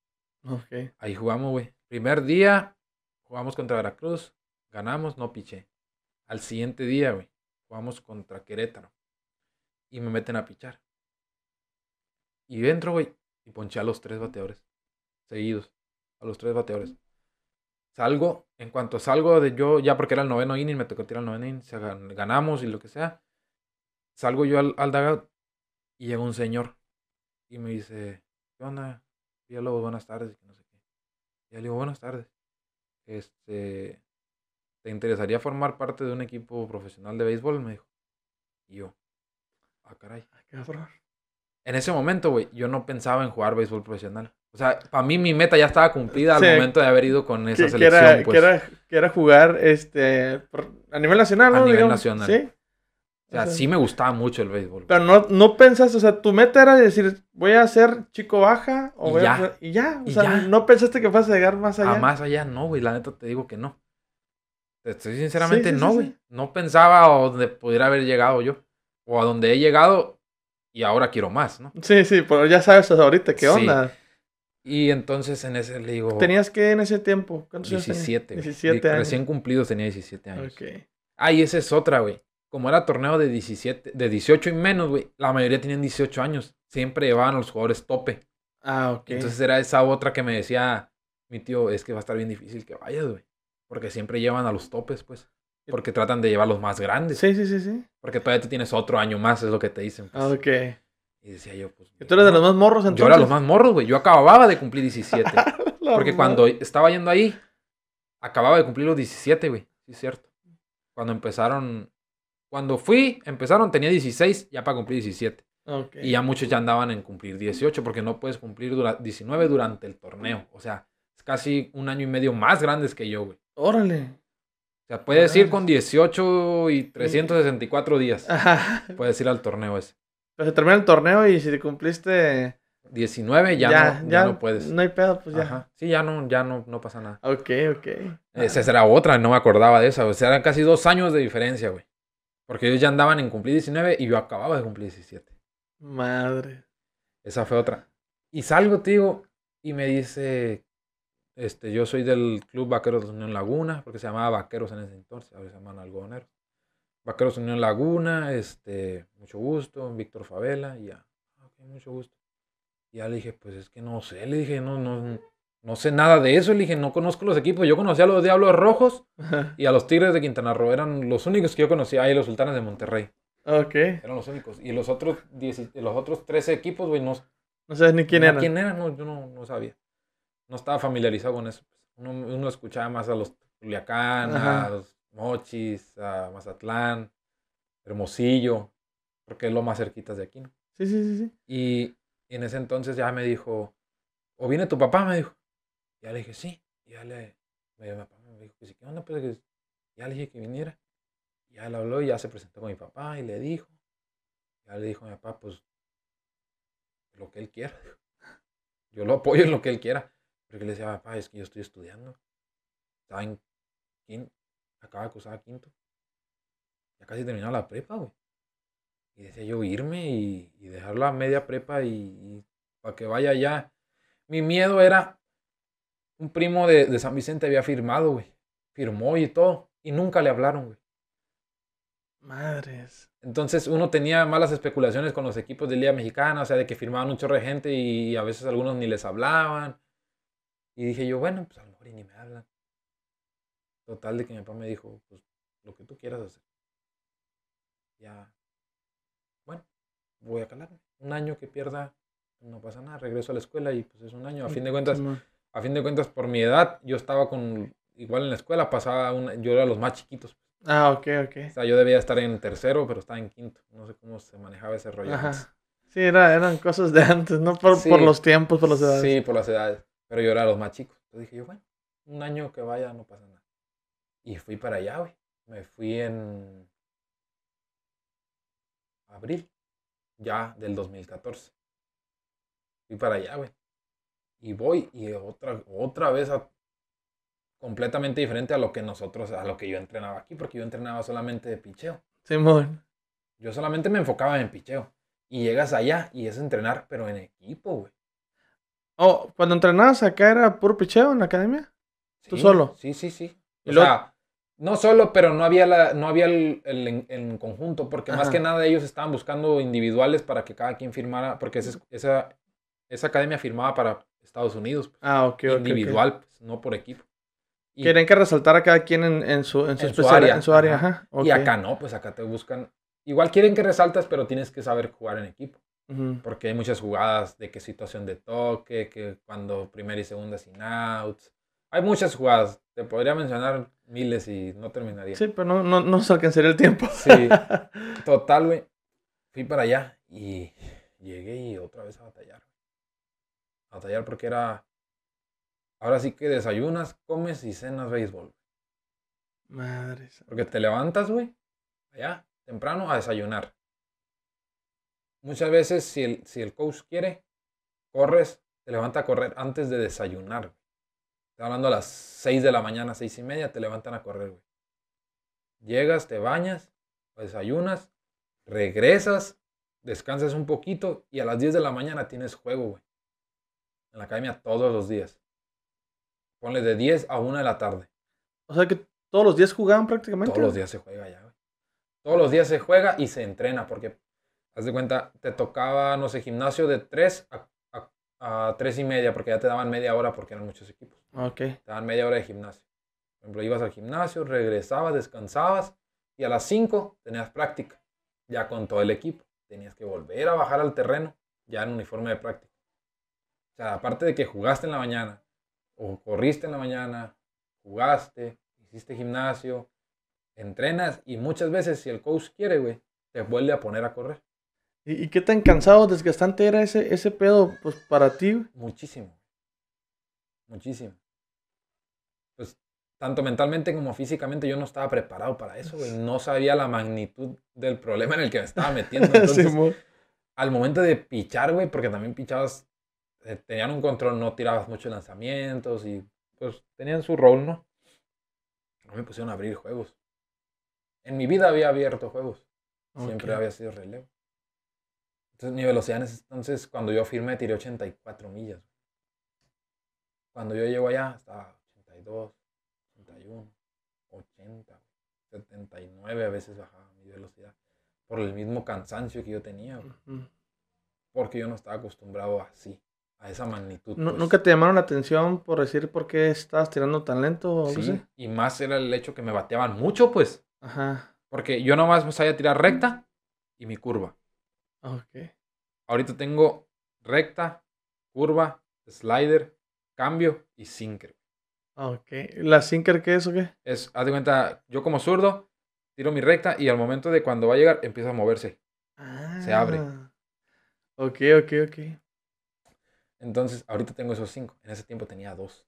Ok. Ahí jugamos, güey. Primer día, jugamos contra Veracruz. Ganamos, no piché. Al siguiente día, güey, jugamos contra Querétaro. Y me meten a pichar. Y entro, güey, y ponché a los tres bateadores. Seguidos. A los tres bateadores. Salgo, en cuanto salgo de yo, ya porque era el noveno inning, me tocó tirar el noveno inning, ganamos y lo que sea. Salgo yo al, al dugout y llega un señor y me dice, ¿qué onda? Villalobos, buenas tardes, y que no sé qué. Y le digo, buenas tardes. Este, ¿te interesaría formar parte de un equipo profesional de béisbol? Me dijo. Y yo, ah, caray. Ah, cabrón. En ese momento, güey, yo no pensaba en jugar béisbol profesional. O sea, para mí mi meta ya estaba cumplida Sí. al momento de haber ido con esa Que, que selección, era, pues. que, era, que era jugar este, a nivel nacional, A ¿no? nivel Digamos. nacional. Sí. O sea, O sea, sí me gustaba mucho el béisbol. Pero no, no pensaste, o sea, tu meta era decir, voy a ser chico baja o Y voy a ya. ser- y ya. O Y sea, ya. no pensaste que fueras a llegar más allá. A más allá, no, güey. La neta te digo que no. Estoy sinceramente, Sí, sí, no, güey. sí. No pensaba a donde pudiera haber llegado yo. O a donde he llegado y ahora quiero más, ¿no? Sí, sí, pero ya sabes ahorita qué onda. Y entonces en ese le digo... ¿Tenías que en ese tiempo? ¿Cuántos años tenías? 17. güey. 17 Di- años. Recién cumplidos tenía 17 años. Ok. Ah, y esa es otra, güey. Como era torneo de 17, de 18 y menos, güey. La mayoría tenían 18 años. Siempre llevaban a los jugadores tope. Ah, ok. Entonces era esa otra que me decía mi tío, es que va a estar bien difícil que vayas, güey. Porque siempre llevan a los topes, pues. Porque tratan de llevar los más grandes. sí, sí, sí, sí. Porque todavía tú tienes otro año más, es lo que te dicen. pues. Ah, ok. Y decía yo, pues. ¿Y tú eres de los más morros entonces? Yo era los más morros, güey. Yo acababa de cumplir 17. La Porque madre. cuando estaba yendo ahí, acababa de cumplir los 17, güey. Sí, es cierto. Cuando empezaron. Cuando fui, empezaron, tenía 16, ya para cumplir 17. Ok. Y ya muchos ya andaban en cumplir 18, porque no puedes cumplir dura- 19 durante el torneo. O sea, es casi un año y medio más grandes que yo, güey. Órale. O sea, puedes ir con 18 y 364 días. Ajá. Puedes ir al torneo ese. Pero se termina el torneo y si te cumpliste... 19 ya, no, ya no puedes. No hay pedo, pues ya. Ajá. Sí, ya no, ya no, no pasa nada. Ok, ok. Esa era otra, no me acordaba de esa. O sea, eran casi dos años de diferencia, güey. Porque ellos ya andaban en cumplir 19 y yo acababa de cumplir 17. Madre. Esa fue otra. Y salgo, tío, y me dice, este, yo soy del Club Vaqueros de Unión Laguna, porque se llamaba Vaqueros en ese entonces, ahora se llaman Algodoneros. Vaqueros Unión Laguna, este, mucho gusto, Víctor Favela, y ya, "Ah, ok, mucho gusto. Y ya le dije, pues es que no sé, le dije, no, no, no sé nada de eso, le dije, no conozco los equipos, yo conocía a los Diablos Rojos y a los Tigres de Quintana Roo, eran los únicos que yo conocía, ahí los Sultanes de Monterrey, ok. eran los únicos. Y los otros, 10 los otros 13 equipos, güey, no, No sabes ni quién no, era. ¿Quién era? No, yo no, no sabía. No estaba familiarizado con eso. Uno, uno escuchaba más a los Culiacán, Ajá. a los Mochis, a Mazatlán, Hermosillo, porque es lo más cerquitas de aquí, ¿no? Sí, sí, sí, sí. Y en ese entonces ya me dijo, ¿o viene tu papá? Me dijo. Ya le dije, sí. Y ya le, mi papá me dijo, que sí, ¿qué onda? Pues que ya le dije que viniera. Ya le habló y ya se presentó con mi papá y le dijo. Ya le dijo a mi papá, pues, lo que él quiera. Yo lo apoyo en lo que él quiera. Porque le decía, papá, es que yo estoy estudiando. Estaba en quinto, acaba de cursar quinto. Ya casi terminaba la prepa, güey. Y decía yo irme y, y dejar la media prepa y, para que vaya allá. Mi miedo era, un primo de, de San Vicente había firmado, güey. Firmó y todo. Y nunca le hablaron, güey. Madres. Entonces uno tenía malas especulaciones con los equipos de Liga Mexicana, o sea, de que firmaban un chorro de gente y a veces algunos ni les hablaban. Y dije yo, bueno, pues a lo mejor y ni me hablan. Total de que mi papá me dijo, pues lo que tú quieras hacer. Ya, bueno, voy a calarme. Un año que pierda, no pasa nada, regreso a la escuela y pues es un año. A fin de cuentas. A fin de cuentas, por mi edad, yo estaba con, igual en la escuela, pasaba, una, yo era los más chiquitos. Ah, ok, ok. O sea, yo debía estar en tercero, pero estaba en quinto. No sé cómo se manejaba ese rollo. antes. Ajá. Sí, era, eran cosas de antes, no por, Sí. por los tiempos, por las edades. Sí, por las edades. Pero yo era los más chicos. Entonces dije yo, bueno, un año que vaya no pasa nada. Y fui para allá, güey. Me fui en abril, ya del 2014. Fui para allá, güey. Y voy y otra, otra vez a- completamente diferente a lo que nosotros, a lo que yo entrenaba aquí, porque yo entrenaba solamente de picheo. Simón. Yo solamente me enfocaba en picheo. Y llegas allá y es entrenar, pero en equipo, güey. Oh, cuando entrenabas acá era puro picheo en la academia. ¿Tú Sí, solo? Sí, sí, sí. ¿Y O luego- sea, No solo, pero no había, la, no había el, el en conjunto, porque más Ajá. que nada ellos estaban buscando individuales para que cada quien firmara, porque esa, esa, esa academia firmaba para Estados Unidos, pues, Ah, ok, ok, individual, pues, no por equipo. Y, Quieren que resaltar a cada quien en, en su, en su, En su área, En su área, ajá. ajá. y acá no, pues acá te buscan. Igual quieren que resaltas, pero tienes que saber jugar en equipo. Porque hay muchas jugadas de que situación de toque, que cuando primera y segunda sin outs. Hay muchas jugadas. Te podría mencionar miles y no terminaría. Sí, pero no, no, no se alcanzaría el tiempo. Sí. Total, güey. Fui para allá y llegué y otra vez a batallar. A batallar porque era. Ahora sí que desayunas, comes y cenas béisbol. Madre. Porque te levantas, güey, allá, temprano a desayunar. Muchas veces, si el, si el coach quiere, corres, te levanta a correr antes de desayunar. güey. Estoy hablando a las 6 de la mañana, seis y media, te levantan a correr, güey. Llegas, te bañas, desayunas, regresas, descansas un poquito y a las 10 de la mañana tienes juego, güey. En la academia todos los días. Ponle de 10 a 1 de la tarde. O sea que todos los días jugaban prácticamente. Todos los días se juega ya, güey. Todos los días se juega y se entrena, porque, haz de cuenta, te tocaba, no sé, gimnasio de 3 a, a, a 3 y media, porque ya te daban media hora porque eran muchos equipos. Ok. Te daban media hora de gimnasio. Por ejemplo, ibas al gimnasio, regresabas, descansabas y a las 5 tenías práctica, ya con todo el equipo. Tenías que volver a bajar al terreno, ya en uniforme de práctica. O sea, aparte de que jugaste en la mañana, o corriste en la mañana, jugaste, hiciste gimnasio, entrenas y muchas veces, si el coach quiere, güey, te vuelve a poner a correr. ¿Y, y qué tan cansado, desgastante era ese, ese pedo pues, para ti? güey? Muchísimo. Muchísimo. Pues tanto mentalmente como físicamente yo no estaba preparado para eso, güey. No sabía la magnitud del problema en el que me estaba metiendo. Entonces, Simón. al momento de pichar, güey, porque también pichabas, tenían un control, no tirabas muchos lanzamientos y pues tenían su rol, ¿no? No me pusieron a abrir juegos. En mi vida había abierto juegos. Siempre había sido relevo. Entonces mi velocidad en ese entonces, cuando yo firmé, tiré 84 millas. Cuando yo llego allá, estaba 82, 81, 80, 79 a veces bajaba mi velocidad. Por el mismo cansancio que yo tenía, porque yo no estaba acostumbrado así, a esa magnitud. Pues. ¿Nunca te llamaron la atención por decir por qué estabas tirando tan lento Sí, así? y más era el hecho que me bateaban mucho, pues. Ajá. Porque yo nomás me sabía tirar recta y mi curva. Ok. Ahorita tengo recta, curva, slider, cambio y sinker. Ok. ¿La sinker qué es o qué? Es, haz de cuenta, yo como zurdo, tiro mi recta y al momento de cuando va a llegar, empieza a moverse. Se abre. Ah. Ok, ok, ok. Entonces, ahorita tengo esos cinco. En ese tiempo tenía dos.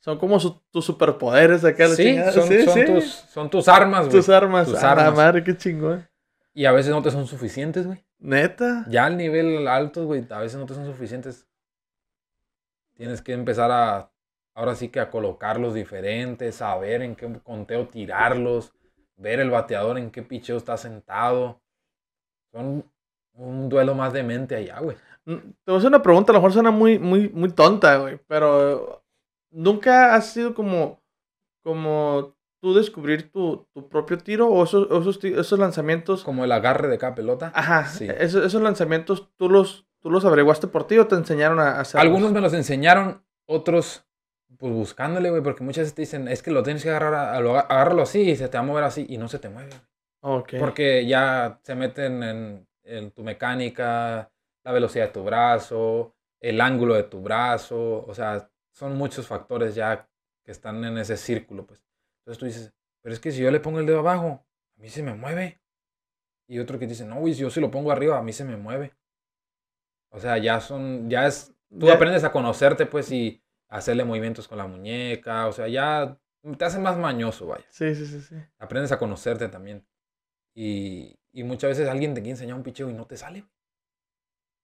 Son como su- tus superpoderes acá. Sí, son, Sí, son sí. Tus, son tus armas, güey. Tus armas. Tus A la armas. madre, qué chingón. Y a veces no te son suficientes, güey. Neta. Ya al nivel alto, güey, a veces no te son suficientes. Tienes que empezar a, ahora sí que a colocarlos diferentes, saber en qué conteo tirarlos, ver el bateador en qué picheo está sentado. Son un duelo más de mente allá, güey. Te voy a hacer una pregunta, a lo mejor suena muy, muy, muy tonta, güey, pero ¿nunca has sido como, como tú descubrir tu, tu propio tiro o esos, esos, esos lanzamientos? Como el agarre de cada pelota. Ajá, Sí. esos, esos lanzamientos tú los, tú los averiguaste por ti o te enseñaron a hacer Algunos me los enseñaron, otros pues buscándole, güey, porque muchas veces te dicen, es que lo tienes que agarrar, a- a lo- agárralo así y se te va a mover así y no se te mueve. Ok. Porque ya se meten en, en tu mecánica, la velocidad de tu brazo, el ángulo de tu brazo, o sea, son muchos factores ya que están en ese círculo, pues. Entonces tú dices, pero es que si yo le pongo el dedo abajo, a mí se me mueve. Y otro que dice, no, güey, si yo se lo pongo arriba, a mí se me mueve. O sea, ya son, ya es, tú Ya- aprendes a conocerte, pues, y hacerle movimientos con la muñeca, o sea, ya te hace más mañoso, vaya Sí, sí, sí, sí. aprendes a conocerte también. Y, y muchas veces alguien te quiere enseñar un picheo y no te sale.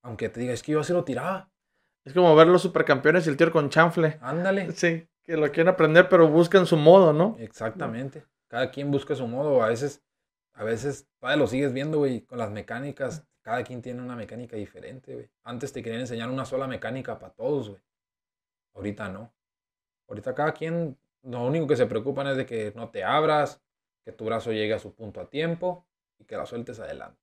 Aunque te diga, es que yo así lo tiraba. Es como ver los supercampeones y el tiro con chanfle. Ándale. Sí, que lo quieren aprender, pero buscan su modo, ¿no? Exactamente. Cada quien busca su modo. A veces, a veces todavía lo sigues viendo, güey, con las mecánicas. Cada quien tiene una mecánica diferente, güey. Antes te querían enseñar una sola mecánica para todos, güey. Ahorita no. Ahorita cada quien, lo único que se preocupan es de que no te abras, que tu brazo llegue a su punto a tiempo y que la sueltes adelante.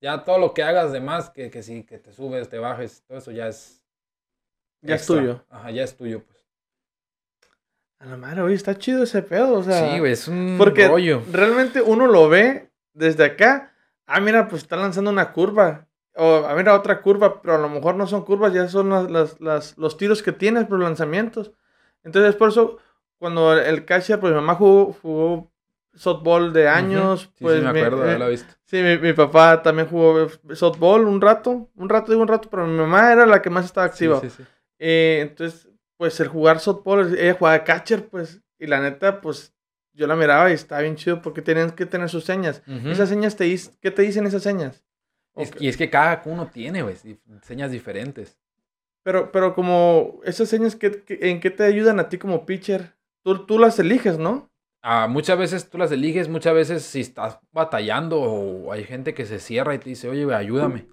Ya todo lo que hagas de más, que, que sí, que te subes, te bajes, todo eso ya es... Ya es tuyo. Ajá, ya es tuyo, pues. A la madre, oye, está chido ese pedo, o sea. sí, güey, es un Porque rollo. realmente uno lo ve desde acá. Ah, mira, pues está lanzando una curva. O, ah, mira, otra curva, pero a lo mejor no son curvas, ya son las, las- las- los tiros que tienes por los lanzamientos. Entonces, por eso, cuando el catcher, pues mi mamá jugó, jugó softball de años. Sí, pues sí, me mi- acuerdo de eh, haberla visto. Sí, mi, mi papá también jugó softball un rato. Un rato, digo un rato, pero mi mamá era la que más estaba activa. sí, sí. Eh, entonces, pues el jugar softball, ella jugaba catcher, pues, y la neta, pues, yo la miraba y estaba bien chido porque tenían que tener sus señas. Esas señas te ¿qué te dicen esas señas? Es- que- y es que cada uno tiene, güey, señas diferentes. Pero, pero como esas señas, ¿qué, qué- en qué te ayudan a ti como pitcher? Tú, tú las eliges, ¿no? Ah, muchas veces tú las eliges, muchas veces si estás batallando o hay gente que se cierra y te dice, oye, ayúdame.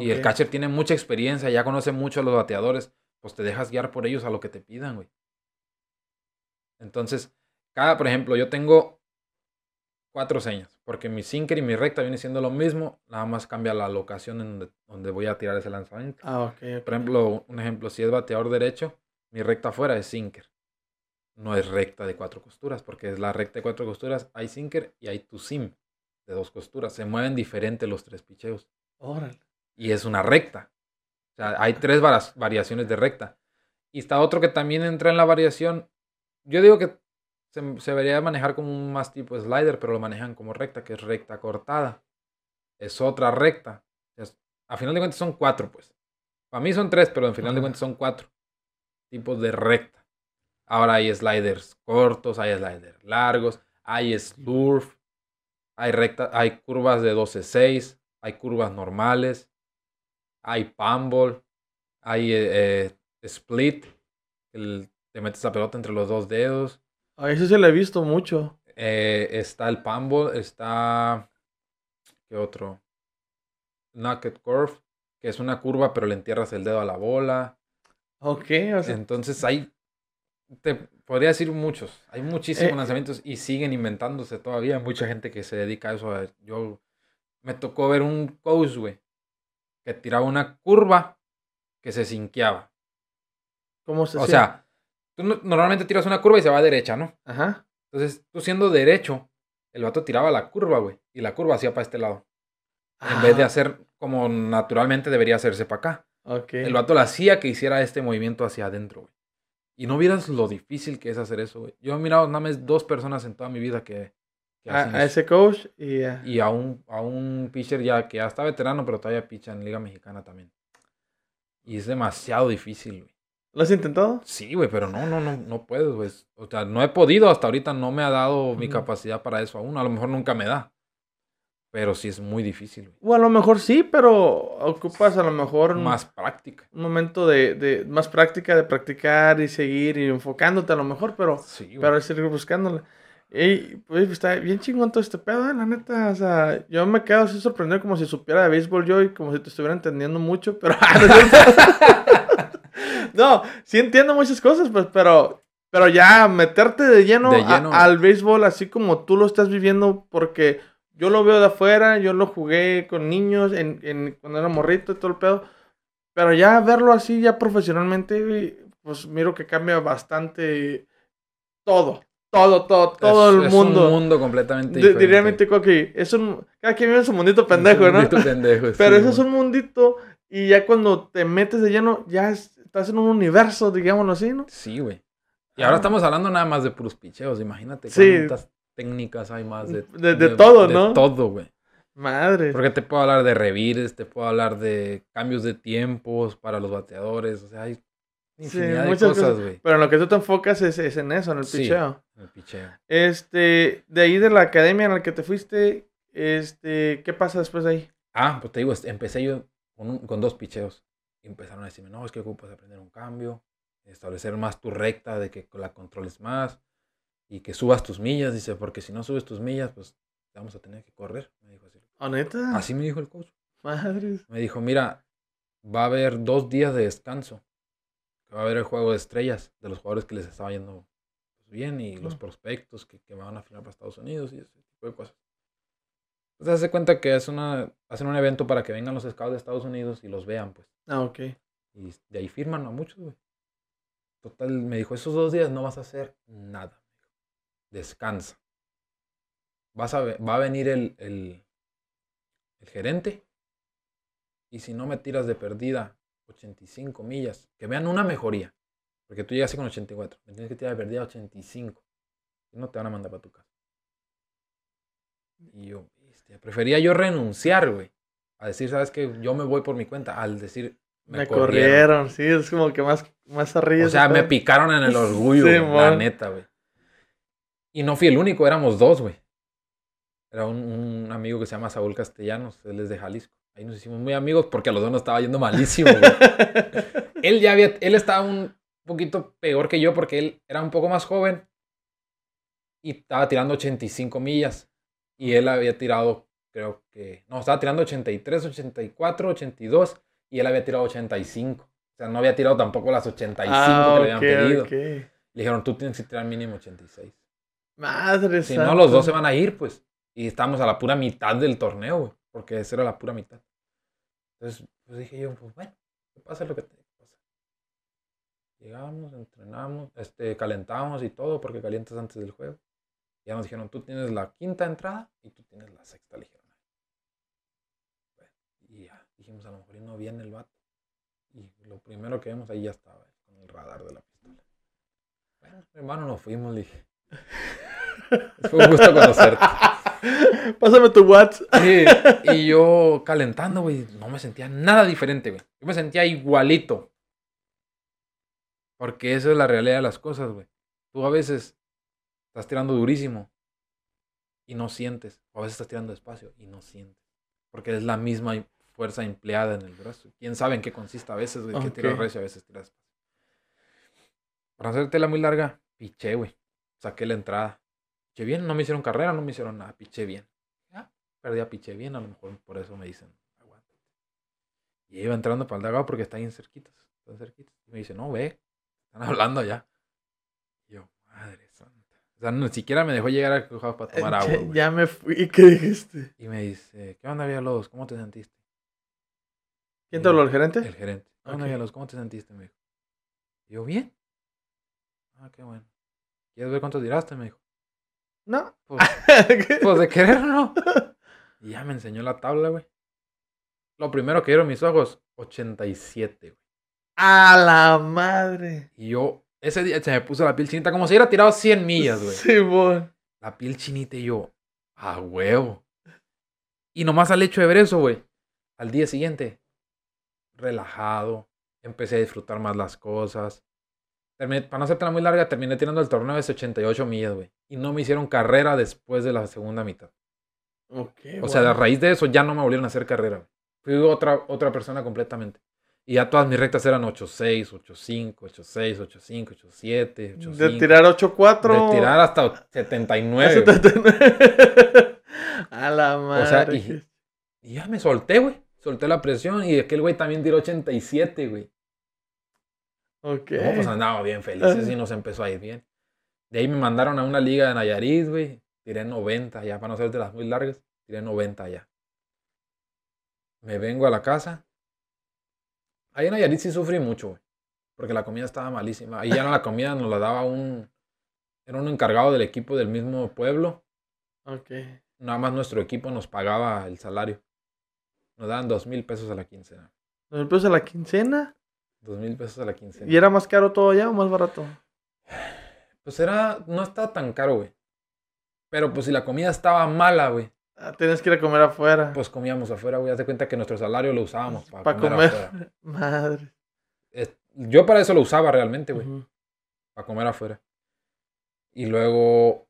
Y el catcher tiene mucha experiencia, ya conoce mucho a los bateadores, pues te dejas guiar por ellos a lo que te pidan, güey. Entonces, cada, por ejemplo, yo tengo cuatro señas, porque mi sinker y mi recta viene siendo lo mismo, nada más cambia la locación en donde, donde voy a tirar ese lanzamiento. Ah, ok. ok. Por ejemplo, un ejemplo, si es bateador derecho, mi recta afuera es sinker. No es recta de cuatro costuras, porque es la recta de cuatro costuras, hay sinker y hay tu sim de dos costuras. Se mueven diferente los tres picheos Órale. y es una recta. O sea, hay tres variaciones de recta. Y está otro que también entra en la variación. Yo digo que se, se debería manejar como un más tipo slider, pero lo manejan como recta, que es recta cortada. Es otra recta. Es- a final de cuentas son cuatro, pues. Para mí son tres, pero al final de cuentas son cuatro tipos de recta. Ahora hay sliders cortos, hay sliders largos, hay slurf, hay recta, hay curvas de 12-6, hay curvas normales, hay pambol, hay eh, eh, split, el- te metes la pelota entre los dos dedos, A eso se le he visto mucho. eh, está el pambol, está ¿qué otro? Naked curve, que es una curva pero le entierras el dedo a la bola. Ok, o sea, Entonces hay, te podría decir muchos, hay muchísimos Eh, lanzamientos y siguen inventándose todavía. Hay mucha gente que se dedica a eso. Yo me tocó ver un güey, que tiraba una curva que se cinqueaba. ¿cómo se O siente? sea, tú no- normalmente tiras una curva y se va a derecha, ¿no? Ajá. Entonces, tú siendo derecho, el vato tiraba la curva, güey, y la curva hacía para este lado. En vez de Ah, hacer como naturalmente debería hacerse para acá. Ok. El vato lo hacía que hiciera este movimiento hacia adentro, güey. Y no vieras lo difícil que es hacer eso, güey. Yo he mirado nada más dos personas en toda mi vida que, que a, hacen a ese coach y a- Y a un, a un pitcher ya que ya está veterano, pero todavía picha en Liga Mexicana también. Y es demasiado difícil, güey. ¿Lo has intentado? Sí, güey, pero no, no, no, no puedes, güey. O sea, no he podido hasta ahorita, no me ha dado mi capacidad para eso aún. A lo mejor nunca me da. Pero sí es muy difícil, güey. O a lo mejor sí, pero ocupas a lo mejor Más práctica. un momento de, de más práctica, de practicar y seguir y enfocándote a lo mejor, pero, Sí, pero seguir buscándole. Y pues está bien chingón todo este pedo, eh, la neta. O sea, yo me quedo así sorprendido como si supiera de béisbol yo y como si te estuviera entendiendo mucho, pero. ah, no, sí entiendo muchas cosas, pues, pero. Pero ya meterte de lleno, De a- lleno. al béisbol así como tú lo estás viviendo, porque yo lo veo de afuera, yo lo jugué con niños en, en- cuando era morrito y todo el pedo. Pero ya verlo así, ya profesionalmente, pues miro que cambia bastante todo. Todo, todo, todo Es- el es mundo. un mundo completamente Di- diferente. Diría mi tico aquí, es un, cada quien vive su mundito pendejo, Es un ¿no? mundito pendejo, Pero sí, eso es un mundito y ya cuando te metes de lleno, ya es- estás en un universo, digámoslo así, ¿no? Sí, güey. Y ahora Ah. estamos hablando nada más de puros picheos. Imagínate Sí. Técnicas hay más de, De- de todo, ¿no? De todo, güey. Madre. Porque te puedo hablar de revires, te puedo hablar de cambios de tiempos para los bateadores. O sea, hay infinidad de cosas, cosas. güey. Pero en lo que tú te enfocas es, es en eso, en el Sí. picheo. en El picheo. Este, de ahí de la academia en la que te fuiste, este, ¿qué pasa después de ahí? Ah, pues te digo, empecé yo con, un- con dos picheos. Y empezaron a decirme, no, es que ocupas aprender un cambio, establecer más tu recta, de que la controles más y que subas tus millas. Dice, porque si no subes tus millas, pues vamos a tener que correr. Me dijo así. ¿Oh, neta? Así me dijo el coach. Madres. Me dijo, mira, va a haber dos días de descanso. Va a haber el juego de estrellas de los jugadores que les estaba yendo bien y los prospectos que, que van a firmar para Estados Unidos y ese tipo de cosas. Entonces, hace cuenta que es una, hacen un evento para que vengan los scouts de Estados Unidos y los vean, pues. Ah, ok. Y de ahí firman a muchos, güey. Total, me dijo, esos dos días no vas a hacer nada. Me. Descansa. Vas a, ve- va a venir el, el, el gerente. Y si no me tiras de perdida 85 millas, que vean una mejoría. Porque tú llegaste con 84. Me tienes que tirar de perdida 85. Si no, te van a mandar para tu casa. Y yo, bestia, prefería yo renunciar, güey. A decir, ¿sabes qué? Yo me voy por mi cuenta. Al decir, Me, corrieron. sí, es como que más, más arriba. o sea, me picaron en el orgullo, Sí, la neta, güey. Y no fui el único, éramos dos, güey. Era un, un amigo que se llama Saúl Castellanos, él es de Jalisco. Ahí nos hicimos muy amigos porque a los dos nos estaba yendo malísimo, güey. él ya había, él estaba un poquito peor que yo porque él era un poco más joven y estaba tirando 85 millas. Y él había tirado, creo que, no, estaba tirando 83, 84, 82 y él había tirado 85. O sea, no había tirado tampoco las 85 ah, que le habían pedido. ok. Le dijeron, tú tienes que tirar mínimo 86. Madre Si santa. no, los dos se van a ir, pues. Y estamos a la pura mitad del torneo, güey. Porque esa era la pura mitad. Entonces, pues dije yo, pues bueno, que pase lo que que pasar. Llegamos, entrenamos, este, calentamos y todo, porque calientas antes del juego. Ya nos dijeron, tú tienes la quinta entrada y tú tienes la sexta, le dijeron. Bueno, y ya, dijimos, a lo mejor y no viene el vato. Y lo primero que vemos ahí ya estaba, con el radar de la pistola. Bueno, hermano, nos fuimos, dije. Fue un gusto conocerte. Pásame tu WhatsApp. Sí, y yo calentando, güey, no me sentía nada diferente, güey. Yo me sentía igualito. Porque esa es la realidad de las cosas, güey. Tú a veces estás tirando durísimo y no sientes. O a veces estás tirando despacio y no sientes. Porque es la misma fuerza empleada en el brazo. ¿Quién sabe en qué consiste a veces, güey? Que tiras recio, a veces tiras. Para hacerte la muy larga, piché, güey. Saqué la entrada. Piché bien, no me hicieron carrera, no me hicieron nada. Piché bien. Ya, perdí a piché bien, a lo mejor por eso me dicen, aguanta. Y iba entrando para el dagado porque está bien cerquitas. Están cerquitas. Y me dice, no, ve, están hablando allá. Y yo, madre santa. O sea, ni siquiera me dejó llegar a Cojados para tomar agua, Ya- me fui. ¿Qué dijiste? Y me dice, ¿qué onda, Villalobos? ¿Cómo te sentiste? ¿Quién te habló, el gerente? El gerente. ¿Qué onda. Villalobos? ¿Cómo te sentiste? Me dijo. Y yo, bien. Ah, qué bueno. ¿Quieres ver cuánto tiraste? Me dijo. No. Pues, pues de querer, ¿no? Y ya me enseñó la tabla, güey. Lo primero que vieron mis ojos, 87, güey. A la madre. Y yo, ese día se me puso la piel chinita, como si hubiera tirado 100 millas, güey. Simón. La piel chinita y yo, a huevo. Y nomás al hecho de ver eso, güey. Al día siguiente, relajado. Empecé a disfrutar más las cosas. Terminé- para no hacértela muy larga, terminé tirando el torneo de 88 millas, güey. Y no me hicieron carrera después de la segunda mitad. Ok. O sea, a raíz de eso ya no me volvieron a hacer carrera. güey. Fui otra, otra persona completamente. Y ya todas mis rectas eran 8.6, 8.5, 8.6, 8.5, 8.7, 8.5. De tirar 8-4. De tirar hasta 79. a güey. A la madre. sea, y- Y ya me solté, güey. Solté la presión y aquel güey también tiró 87, güey. Ok. No, pues andaba bien felices y nos empezó a ir bien. De ahí me mandaron a una liga de Nayarit, güey. Tiré 90 ya, para no ser de las muy largas. Tiré 90 ya. Me vengo a la casa. Ahí en Nayarit sí sufrí mucho, güey. Porque la comida estaba malísima. Ahí ya no la comida nos la daba un... Era un encargado del equipo del mismo pueblo. Ok. Nada más nuestro equipo nos pagaba el salario. Nos daban dos mil pesos a la quincena. ¿Nos pesos a la quincena? Dos mil pesos a la quincena. ¿Y era más caro todo allá o más barato? Pues era, no estaba tan caro, güey. Pero pues si la comida estaba mala, güey, Ah, tienes que ir a comer afuera. pues comíamos afuera, güey. Haz de cuenta que nuestro salario lo usábamos para Pa' comer, comer. afuera. Madre. Yo para eso lo usaba realmente, güey. Para comer afuera. Y luego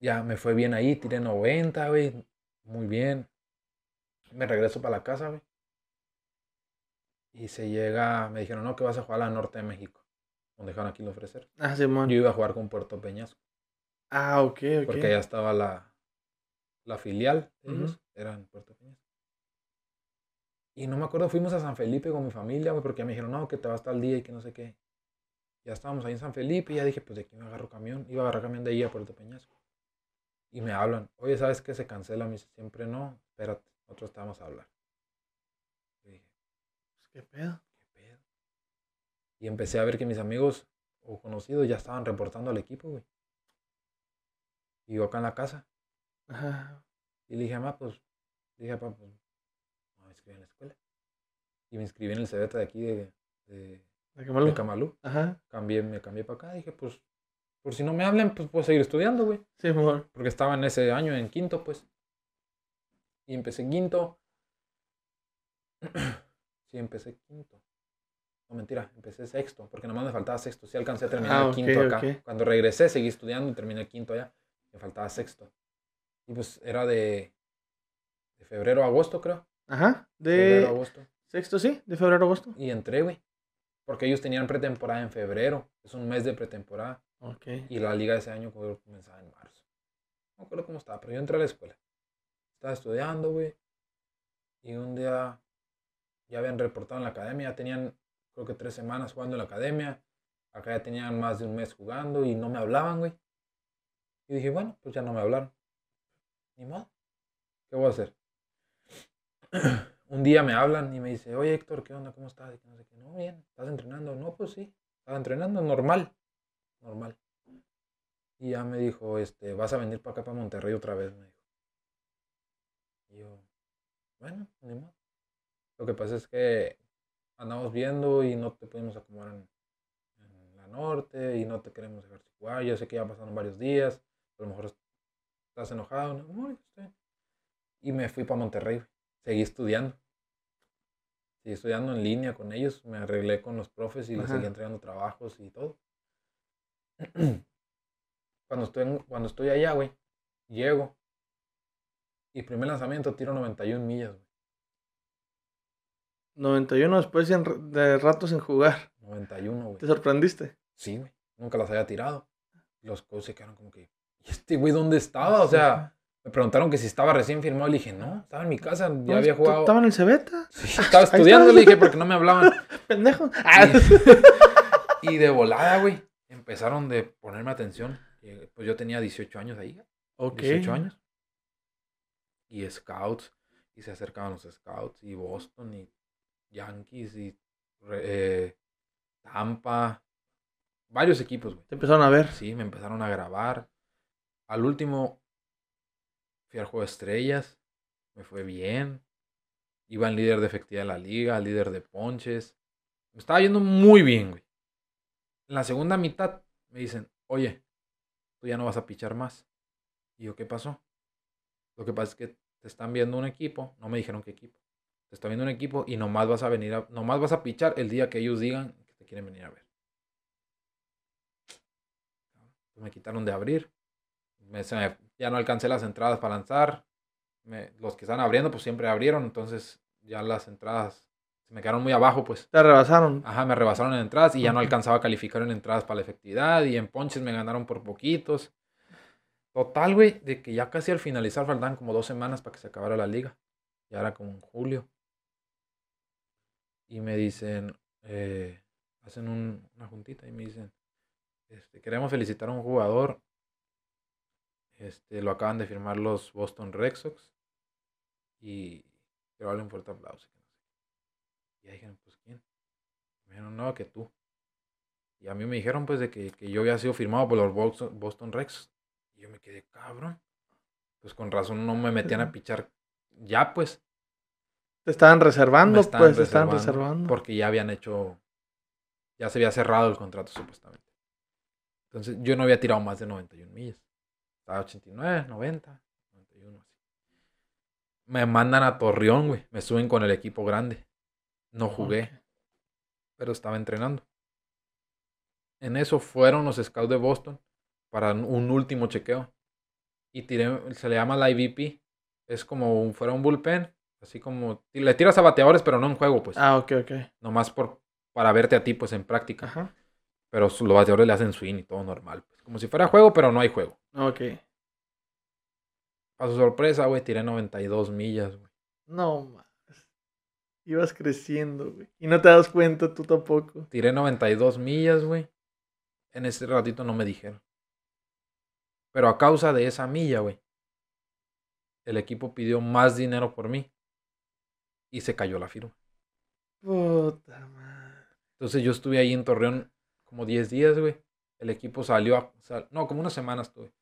ya me fue bien ahí, tiré 90, güey. Muy bien. Me regreso para la casa, güey. Y se llega, me dijeron, no, que vas a jugar a la Norte de México. Donde dejaron aquí lo ofrecer. Ah, Simón. Yo iba a jugar con Puerto Peñasco. Ah, ok, ok. Porque allá estaba la, la filial de ellos, era en Puerto Peñasco. Y no me acuerdo, fuimos a San Felipe con mi familia, güey, porque me dijeron, no, que te vas tal día y que no sé qué. Ya estábamos ahí en San Felipe y ya dije, pues de aquí me agarro camión. Iba a agarrar camión de ahí a Puerto Peñasco. Y me hablan, oye, ¿sabes qué? Se cancela. Me dice, siempre no, espérate, nosotros te vamos a hablar. ¿Qué pedo? ¿qué pedo? Y empecé a ver que mis amigos o conocidos ya estaban reportando al equipo, güey. Y yo acá en la casa. Ajá. Y le dije, mamá, pues, le dije, papá, pues, me inscribí en la escuela. Y me inscribí en el CDT de aquí de, de, ¿De Camalú. Ajá. Cambié, me cambié para acá. Dije, pues, por si no me hablan, pues puedo seguir estudiando, güey. Sí, amor. Porque estaba en ese año en quinto, pues. Y empecé en quinto. sí, empecé quinto. No, mentira, empecé sexto, porque nomás me faltaba sexto. Sí alcancé a terminar Ah, quinto acá. Cuando regresé, seguí estudiando y terminé quinto allá. Me faltaba sexto. Y pues era de, de febrero a agosto, creo. Ajá. Febrero a De agosto. sexto, sí. De febrero a agosto. Y entré, güey. Porque ellos tenían pretemporada en febrero. Es un mes de pretemporada. Ok. Y la liga de ese año comenzaba en marzo. No me acuerdo cómo estaba, pero yo entré a la escuela. Estaba estudiando, güey. Y un día ya habían reportado en la academia. Ya tenían, creo que tres semanas jugando en la academia. Acá ya tenían más de un mes jugando y no me hablaban, güey. Y dije, bueno, pues ya no me hablaron. Ni modo. ¿Qué voy a hacer? un día me hablan y me dice, oye Héctor, ¿qué onda? ¿Cómo estás? Y no sé qué. No, bien. ¿Estás entrenando? No, pues sí. Estaba entrenando normal. Normal. Y ya me dijo, este, vas a venir para acá, para Monterrey otra vez, me dijo. Y yo, bueno, ni modo. Lo que pasa es que andamos viendo y no te pudimos acomodar en, en la norte y no te queremos dejar jugar. Yo sé que ya pasaron varios días, a lo mejor estás enojado. No, no. Y me fui para Monterrey, seguí estudiando. Seguí estudiando en línea con ellos, me arreglé con los profes y les seguí entregando trabajos y todo. cuando estoy, en- cuando estoy allá, güey, llego. Y primer lanzamiento tiro 91 millas, güey. 91 después de de rato sin jugar. 91, güey. ¿Te sorprendiste? Sí, güey. Nunca las había tirado. Los coaches se quedaron como que, ¿y este güey dónde estaba? O sea, me preguntaron que si estaba recién firmado. Le dije, no, estaba en mi casa, ¿No ya había jugado. ¿Estaba en el Cebeta? Sí, estaba estudiando, le dije, porque no me hablaban. Pendejo. Ah, Y de volada, güey, empezaron de ponerme atención. Pues yo tenía 18 años ahí, ok. 18 años. Y scouts, y se acercaban los scouts, y Boston, y Yankees, y eh, Tampa, varios equipos, güey. Te empezaron a ver. Sí, me empezaron a grabar. Al último fui al juego de estrellas, me fue bien. Iba en líder de efectividad de la liga, líder de ponches. Me estaba yendo muy bien, güey. En la segunda mitad me dicen, oye, tú ya no vas a pichar más. Y yo, ¿qué pasó? Lo que pasa es que te están viendo un equipo, no me dijeron qué equipo. Te está viendo un equipo y nomás vas a venir a, nomás vas a pichar el día que ellos digan que te quieren venir a ver. Me quitaron de abrir. Me- se me- ya no alcancé las entradas para lanzar. Me- los que están abriendo, pues siempre abrieron. Entonces ya las entradas se me quedaron muy abajo, pues. Te rebasaron. Ajá, me rebasaron en entradas y ya no alcanzaba a calificar en entradas para la efectividad. Y en ponches me ganaron por poquitos. Total, güey, de que ya casi al finalizar faltaban como dos semanas para que se acabara la liga. Ya era como en julio. Y me dicen, eh, hacen un- una juntita y me dicen, este, queremos felicitar a un jugador. Este, lo acaban de firmar los Boston Red Sox. Y quiero darle un fuerte aplauso. que no sé qué". Y ahí dijeron, pues quién. Me dijeron, no, que tú. Y a mí me dijeron, pues, de que, que yo había sido firmado por los Boston, Boston Red Sox. Y yo me quedé, cabrón. Pues con razón no me metían a pichar ya, pues. Estaban reservando, estaban pues. Estaban reservando. Porque ya habían hecho. Ya se había cerrado el contrato, supuestamente. Entonces, yo no había tirado más de 91 millas. Estaba 89, 90, 91, así. Me mandan a Torreón, güey. Me suben con el equipo grande. No jugué, Ok. pero estaba entrenando. En eso fueron los scouts de Boston para un- un último chequeo. Y tiré, se le llama la IVP. Es como un, fuera un bullpen. Así como. Le tiras a bateadores, pero no en juego, pues. Ah, ok, ok. Nomás por, para verte a ti, pues en práctica. Ajá. Pero los bateadores le hacen swing y todo normal. Pues. Como si fuera juego, pero no hay juego. Ok. A su sorpresa, güey, tiré 92 millas, güey. No, más. Ibas creciendo, güey. Y no te das cuenta tú tampoco. Tiré 92 millas, güey. En ese ratito no me dijeron. Pero a causa de esa milla, güey, el equipo pidió más dinero por mí y se cayó la firma. Puta madre. Entonces yo estuve ahí en Torreón como 10 días, güey. El equipo salió, a, sal- no, como una semana estuve.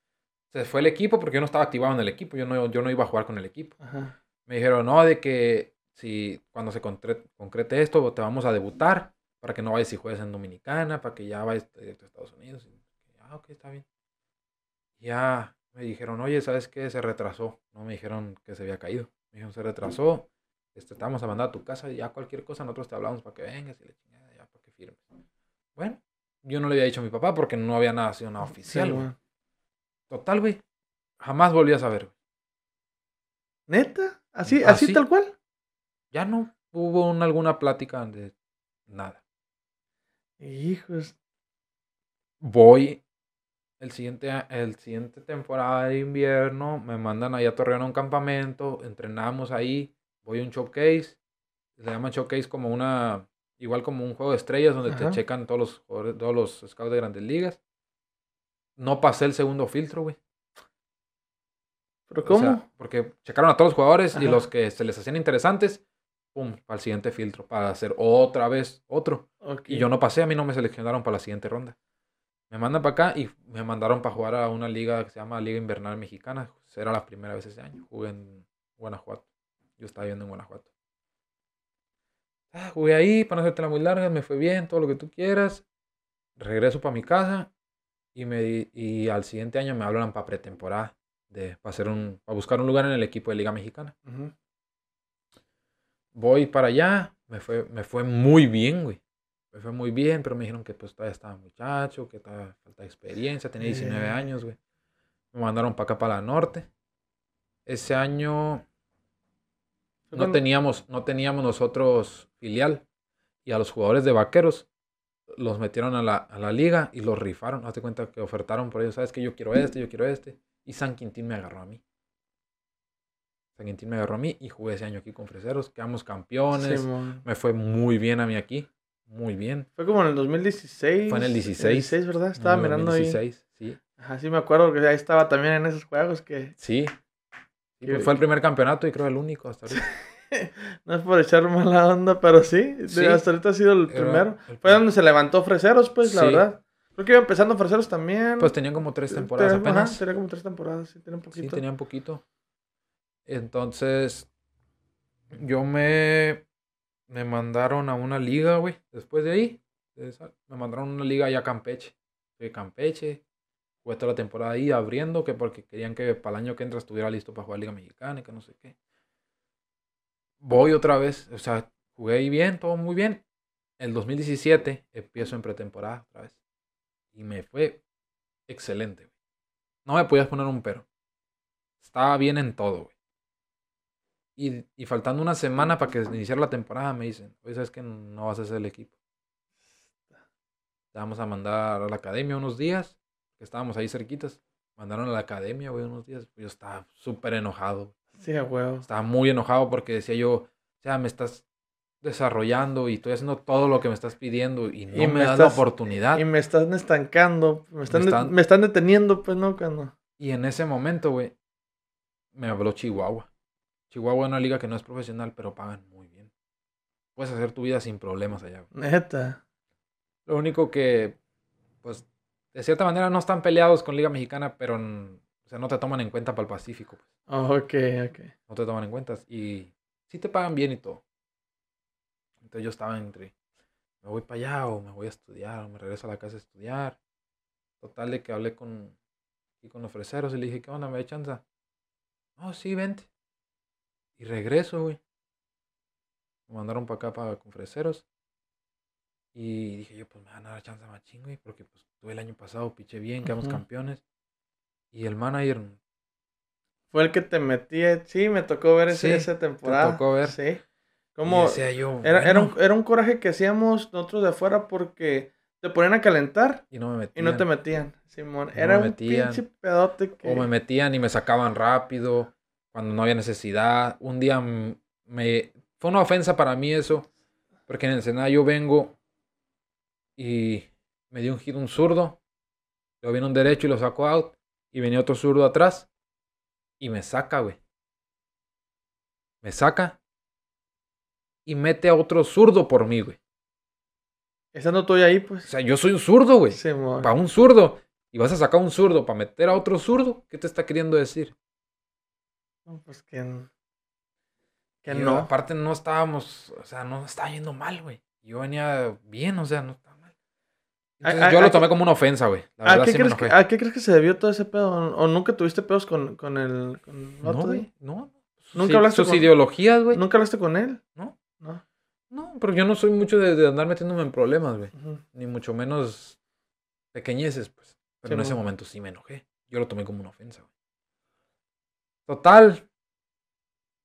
Se fue el equipo porque yo no estaba activado en el equipo, yo no, yo no iba a jugar con el equipo. Ajá. Me dijeron, no, de que si cuando se concre- concrete esto, te vamos a debutar para que no vayas y juegues en Dominicana, para que ya vayas directo a Estados Unidos. Y, ah, ok, está bien. Ya me dijeron, oye, ¿sabes qué? Se retrasó. No me dijeron que se había caído. Me dijeron, se retrasó. Este, te vamos a mandar a tu casa y ya cualquier cosa nosotros te hablamos para que vengas y la chingada, ya para que firmes. Bueno, yo no le había dicho a mi papá porque no había nada sido nada oficial. Güey. Total, güey. Jamás volví a saber. güey. ¿Neta? ¿Así, así, Así. tal cual? Ya no hubo una- alguna plática de nada. Hijos. Voy el siguiente, el siguiente temporada de invierno, me mandan ahí a Torreón a un campamento, entrenamos ahí, voy a un showcase, se llama showcase como una, igual como un juego de estrellas donde Ajá. te checan todos los, jugadores- todos los scouts de grandes ligas. No pasé el segundo filtro, güey. ¿Pero O cómo? sea, porque checaron a todos los jugadores y los que se les hacían interesantes, pum, para el siguiente filtro, para hacer otra vez otro. Y yo no pasé, a mí no me seleccionaron para la siguiente ronda. Me mandan para acá y me mandaron para jugar a una liga que se llama Liga Invernal Mexicana. Era la primera vez ese año. Jugué en Guanajuato. Yo estaba viviendo en Guanajuato. Ah, jugué ahí, para no hacértela muy larga, me fue bien, todo lo que tú quieras. Regreso para mi casa y, me, y al siguiente año me hablan para pretemporada. De, para, hacer un, para buscar un lugar en el equipo de Liga Mexicana Ujú. voy para allá, me fue, me fue muy bien, güey. Me fue muy bien, pero me dijeron que pues todavía estaba muchacho, que todavía falta experiencia, tenía 19 Eh. años, güey. Me mandaron para acá, para la norte. Ese año no cuando- teníamos, no teníamos nosotros filial. Y a los jugadores de vaqueros los metieron a la, a la liga y los rifaron. Hazte cuenta que ofertaron por ellos, sabes que yo quiero este, yo quiero este. Y San Quintín me agarró a mí. San Quintín me agarró a mí y jugué ese año aquí con Freseros. Quedamos campeones. Me fue muy bien a mí aquí. Muy bien. Fue como en el 2016. Fue en el 16. ¿verdad? Estaba En el mirando 2016, Sí. ahí. Ajá, sí me acuerdo que ahí estaba también en esos juegos que... Sí. Sí, pues fue el primer campeonato y creo el único hasta ahorita. No es por echar mala onda, pero sí. Sí. Hasta ahorita ha sido el primero. el Fue donde se levantó Freseros, pues, la verdad. Creo que iba empezando Freseros también. Pues tenían como tres temporadas ajá, apenas. tenía como tres temporadas, sí, tenía un Sí, poquito. tenían poquito. Entonces, yo me, me mandaron a una liga, güey. Después de ahí, de esa, me mandaron a una liga allá a Campeche. Fui a Campeche. Jugué toda la temporada ahí abriendo, que porque querían que para el año que entra estuviera listo para jugar Liga Mexicana que no sé qué. Voy otra vez, o sea, jugué ahí bien, todo muy bien. El 2017 empiezo en pretemporada otra vez. Y me fue excelente. No me podías poner un pero. Estaba bien en todo, güey. Y, y faltando una semana para que iniciara la temporada, me dicen, oye, ¿sabes que no vas a ser el equipo? Te vamos a mandar a la academia unos días, que estábamos ahí cerquitas. Mandaron a la academia, güey, unos días. Yo estaba súper enojado. Sí, a huevo. Estaba muy enojado porque decía yo, o sea, me estás desarrollando y estoy haciendo todo lo que me estás pidiendo y no Y me, me das la oportunidad. Y me están estancando. Me están, Me de- están- me están deteniendo, pues, ¿no? Cuando... Y en ese momento, güey, me habló Chihuahua. Chihuahua es una liga que no es profesional, pero pagan muy bien. Puedes hacer tu vida sin problemas allá. güey. Neta. Lo único que, pues, de cierta manera no están peleados con Liga Mexicana, pero, n- o sea, no te toman en cuenta para el Pacífico. Pues. Oh, ok, ok. No te toman en cuenta. Y sí te pagan bien y todo. Entonces yo estaba entre, me voy para allá o me voy a estudiar o me regreso a la casa a estudiar. Total de que hablé con, y con los freseros y le dije, ¿qué onda? ¿Me da chance? Oh, sí, vente. Y regreso, güey. Me mandaron para acá para con freseros. Y dije yo, pues me van a dar chance más güey, porque pues tuve el año pasado, piché bien, quedamos Ujú. campeones. Y el manager Fue el que te metí. Sí, me tocó ver ese, Sí, esa temporada. tocó ver. Sí. y Como... yo, Era, era, un, "Bueno", era un coraje que hacíamos nosotros de afuera porque te ponían a calentar y no me y metían. no te metían, Simón. No Era me un metían. pinche pedote que... O me metían y me sacaban rápido cuando no había necesidad. Un día me... Fue una ofensa para mí eso. Porque en Ensenada yo vengo y me dio un hit un zurdo, luego viene un derecho y lo sacó out, y venía otro zurdo atrás, y me saca, güey. Me saca y mete a otro zurdo por mí, güey. Estando tú ahí, O pues. sea, yo soy un zurdo, güey. Sí, Para un zurdo. Y vas a sacar un zurdo para meter a otro zurdo. ¿Qué te está queriendo decir? No, pues que. Que Y no. Aparte no estábamos, o sea, no estaba yendo mal, güey. Yo venía bien, o sea, no estaba mal. ¿A- Entonces, a- yo a lo tomé como una ofensa, güey. La ¿A sí me enojé. ¿A qué crees que se debió todo ese pedo? ¿O nunca tuviste pedos con, con el, con No, güey, no. ¿Nunca Sí, hablaste Sus con- ideologías, güey. ¿Nunca hablaste con él? No. No. No, pero yo no soy mucho de, de andar metiéndome en problemas, güey. Ni mucho menos pequeñeces, pues. Pero Sí, en ese mo. momento sí me enojé. Yo lo tomé como una ofensa, güey. Total.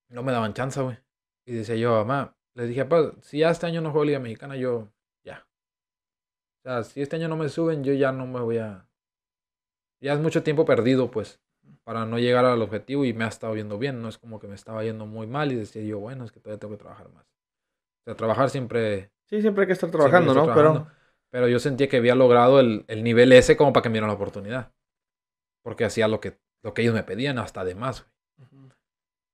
No me daban chance, güey. Y decía yo, mamá, les dije, papá, si ya este año no juego Liga Mexicana, yo. O sea, si este año no me suben, yo ya no me voy a. Ya es mucho tiempo perdido, pues, para no llegar al objetivo y me ha estado viendo bien. No es como que me estaba yendo muy mal y decía yo, bueno, es que todavía tengo que trabajar más. O sea, trabajar siempre Sí, siempre hay que estar trabajando, ¿no? trabajando. Pero yo sentía que había logrado el, el nivel ese como para que me dieran la oportunidad. Porque hacía lo que, lo que ellos me pedían, hasta de más, güey. Pero.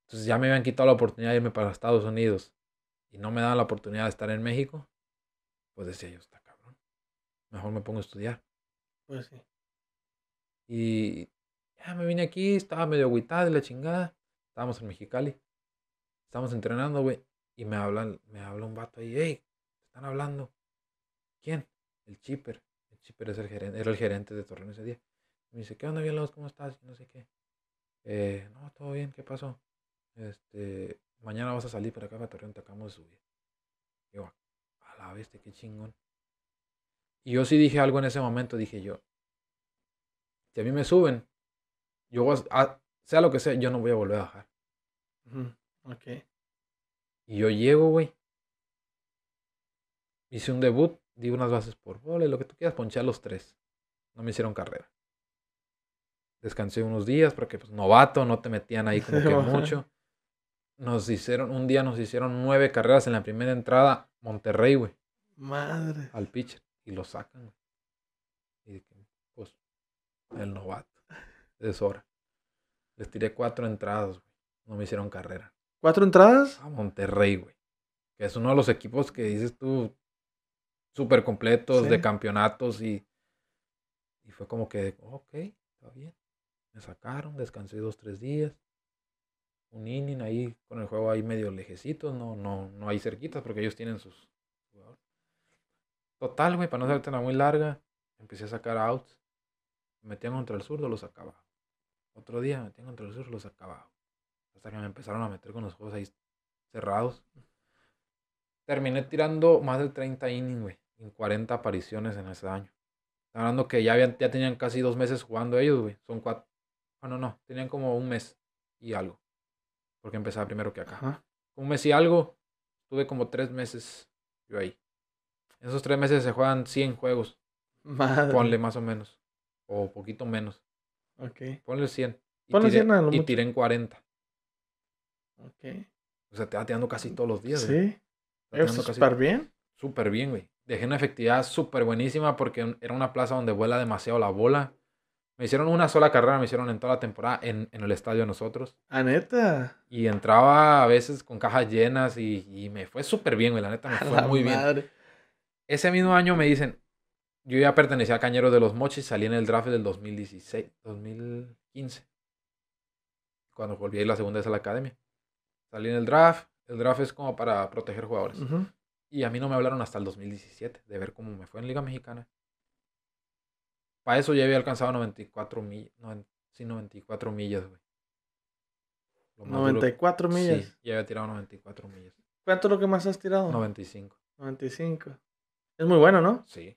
Entonces ya me habían quitado la oportunidad de irme para Estados Unidos y no me daban la oportunidad de estar en México. Pues decía yo, está. Mejor me pongo a estudiar. Pues sí. Y ya me vine aquí, estaba medio agüitado y la chingada. Estábamos en Mexicali. Estábamos entrenando, güey. Y me hablan, me habla un vato ahí, hey, están hablando. ¿Quién? El Chipper. El Chipper es el gerente, era el gerente de Torreón ese día. Me dice, ¿qué onda, bien ¿Cómo estás? Y no sé qué. Eh, no, todo bien, ¿qué pasó? Este, mañana vas a salir para acá para Torreón, te acabamos de subir. Yo, a la bestia, qué chingón. Y yo sí dije algo en ese momento, dije yo, si a mí me suben, yo voy a- a- sea lo que sea, yo no voy a volver a bajar. Ok. Y yo llego, güey. Hice un debut, di unas bases por y lo que tú quieras, ponché a los tres. No me hicieron carrera. Descansé unos días porque, pues, novato, no te metían ahí como que mucho. Nos hicieron, un día nos hicieron nueve carreras en la primera entrada, Monterrey, güey, Madre. al pitcher. Y lo sacan. Y dije, pues, el novato. Es hora. Les tiré cuatro entradas, güey. No me hicieron carrera. ¿Cuatro entradas? a Monterrey, güey. Que es uno de los equipos que dices tú súper completos Sí. de campeonatos y, y fue como que, ok, está bien. Me sacaron, descansé dos, tres días. Un inning ahí con el juego ahí medio lejecitos, no, no, no hay cerquitas porque ellos tienen sus jugadores. Total, güey, para no hacerte una muy larga, empecé a sacar outs. Me metían contra el zurdo, lo sacaba. Otro día me metían contra el zurdo, lo sacaba. Hasta que me empezaron a meter con los juegos ahí cerrados. Terminé tirando más de 30 innings, güey. En 40 apariciones en ese año. Hablando que ya, habían, ya tenían casi dos meses jugando ellos, güey. Son cuatro. Ah, no, no. Tenían como un mes y algo. Porque empezaba primero que acá. Ajá. Un mes y algo. Tuve como tres meses yo ahí. En esos tres meses se juegan 100 juegos. Madre. Ponle más o menos. O poquito menos. Ok. Ponle 100. Y, Ponle tiré, 100 a lo y mucho. tiré en 40. Ok. O sea, te va tirando casi todos los días. Sí. Súper bien. Súper bien, güey. Dejé una efectividad súper buenísima porque era una plaza donde vuela demasiado la bola. Me hicieron una sola carrera, me hicieron en toda la temporada en, en el estadio de nosotros. A neta. Y entraba a veces con cajas llenas y, y me fue súper bien, güey. La neta me A fue muy bien. Ese mismo año me dicen, yo ya pertenecía a Cañeros de los Mochis, salí en el draft del 2016, 2015. Cuando volví a ir la segunda vez a la academia. Salí en el draft. El draft es como para proteger jugadores. Y a mí no me hablaron hasta el 2017 de ver cómo me fue en Liga Mexicana. Para eso ya había alcanzado 94 millas. sí, 94 millas, güey. Lo más duro- 94 millas. Sí, ya había tirado 94 millas. ¿Cuánto es lo que más has tirado? 95. 95. Es muy bueno, ¿no? Sí.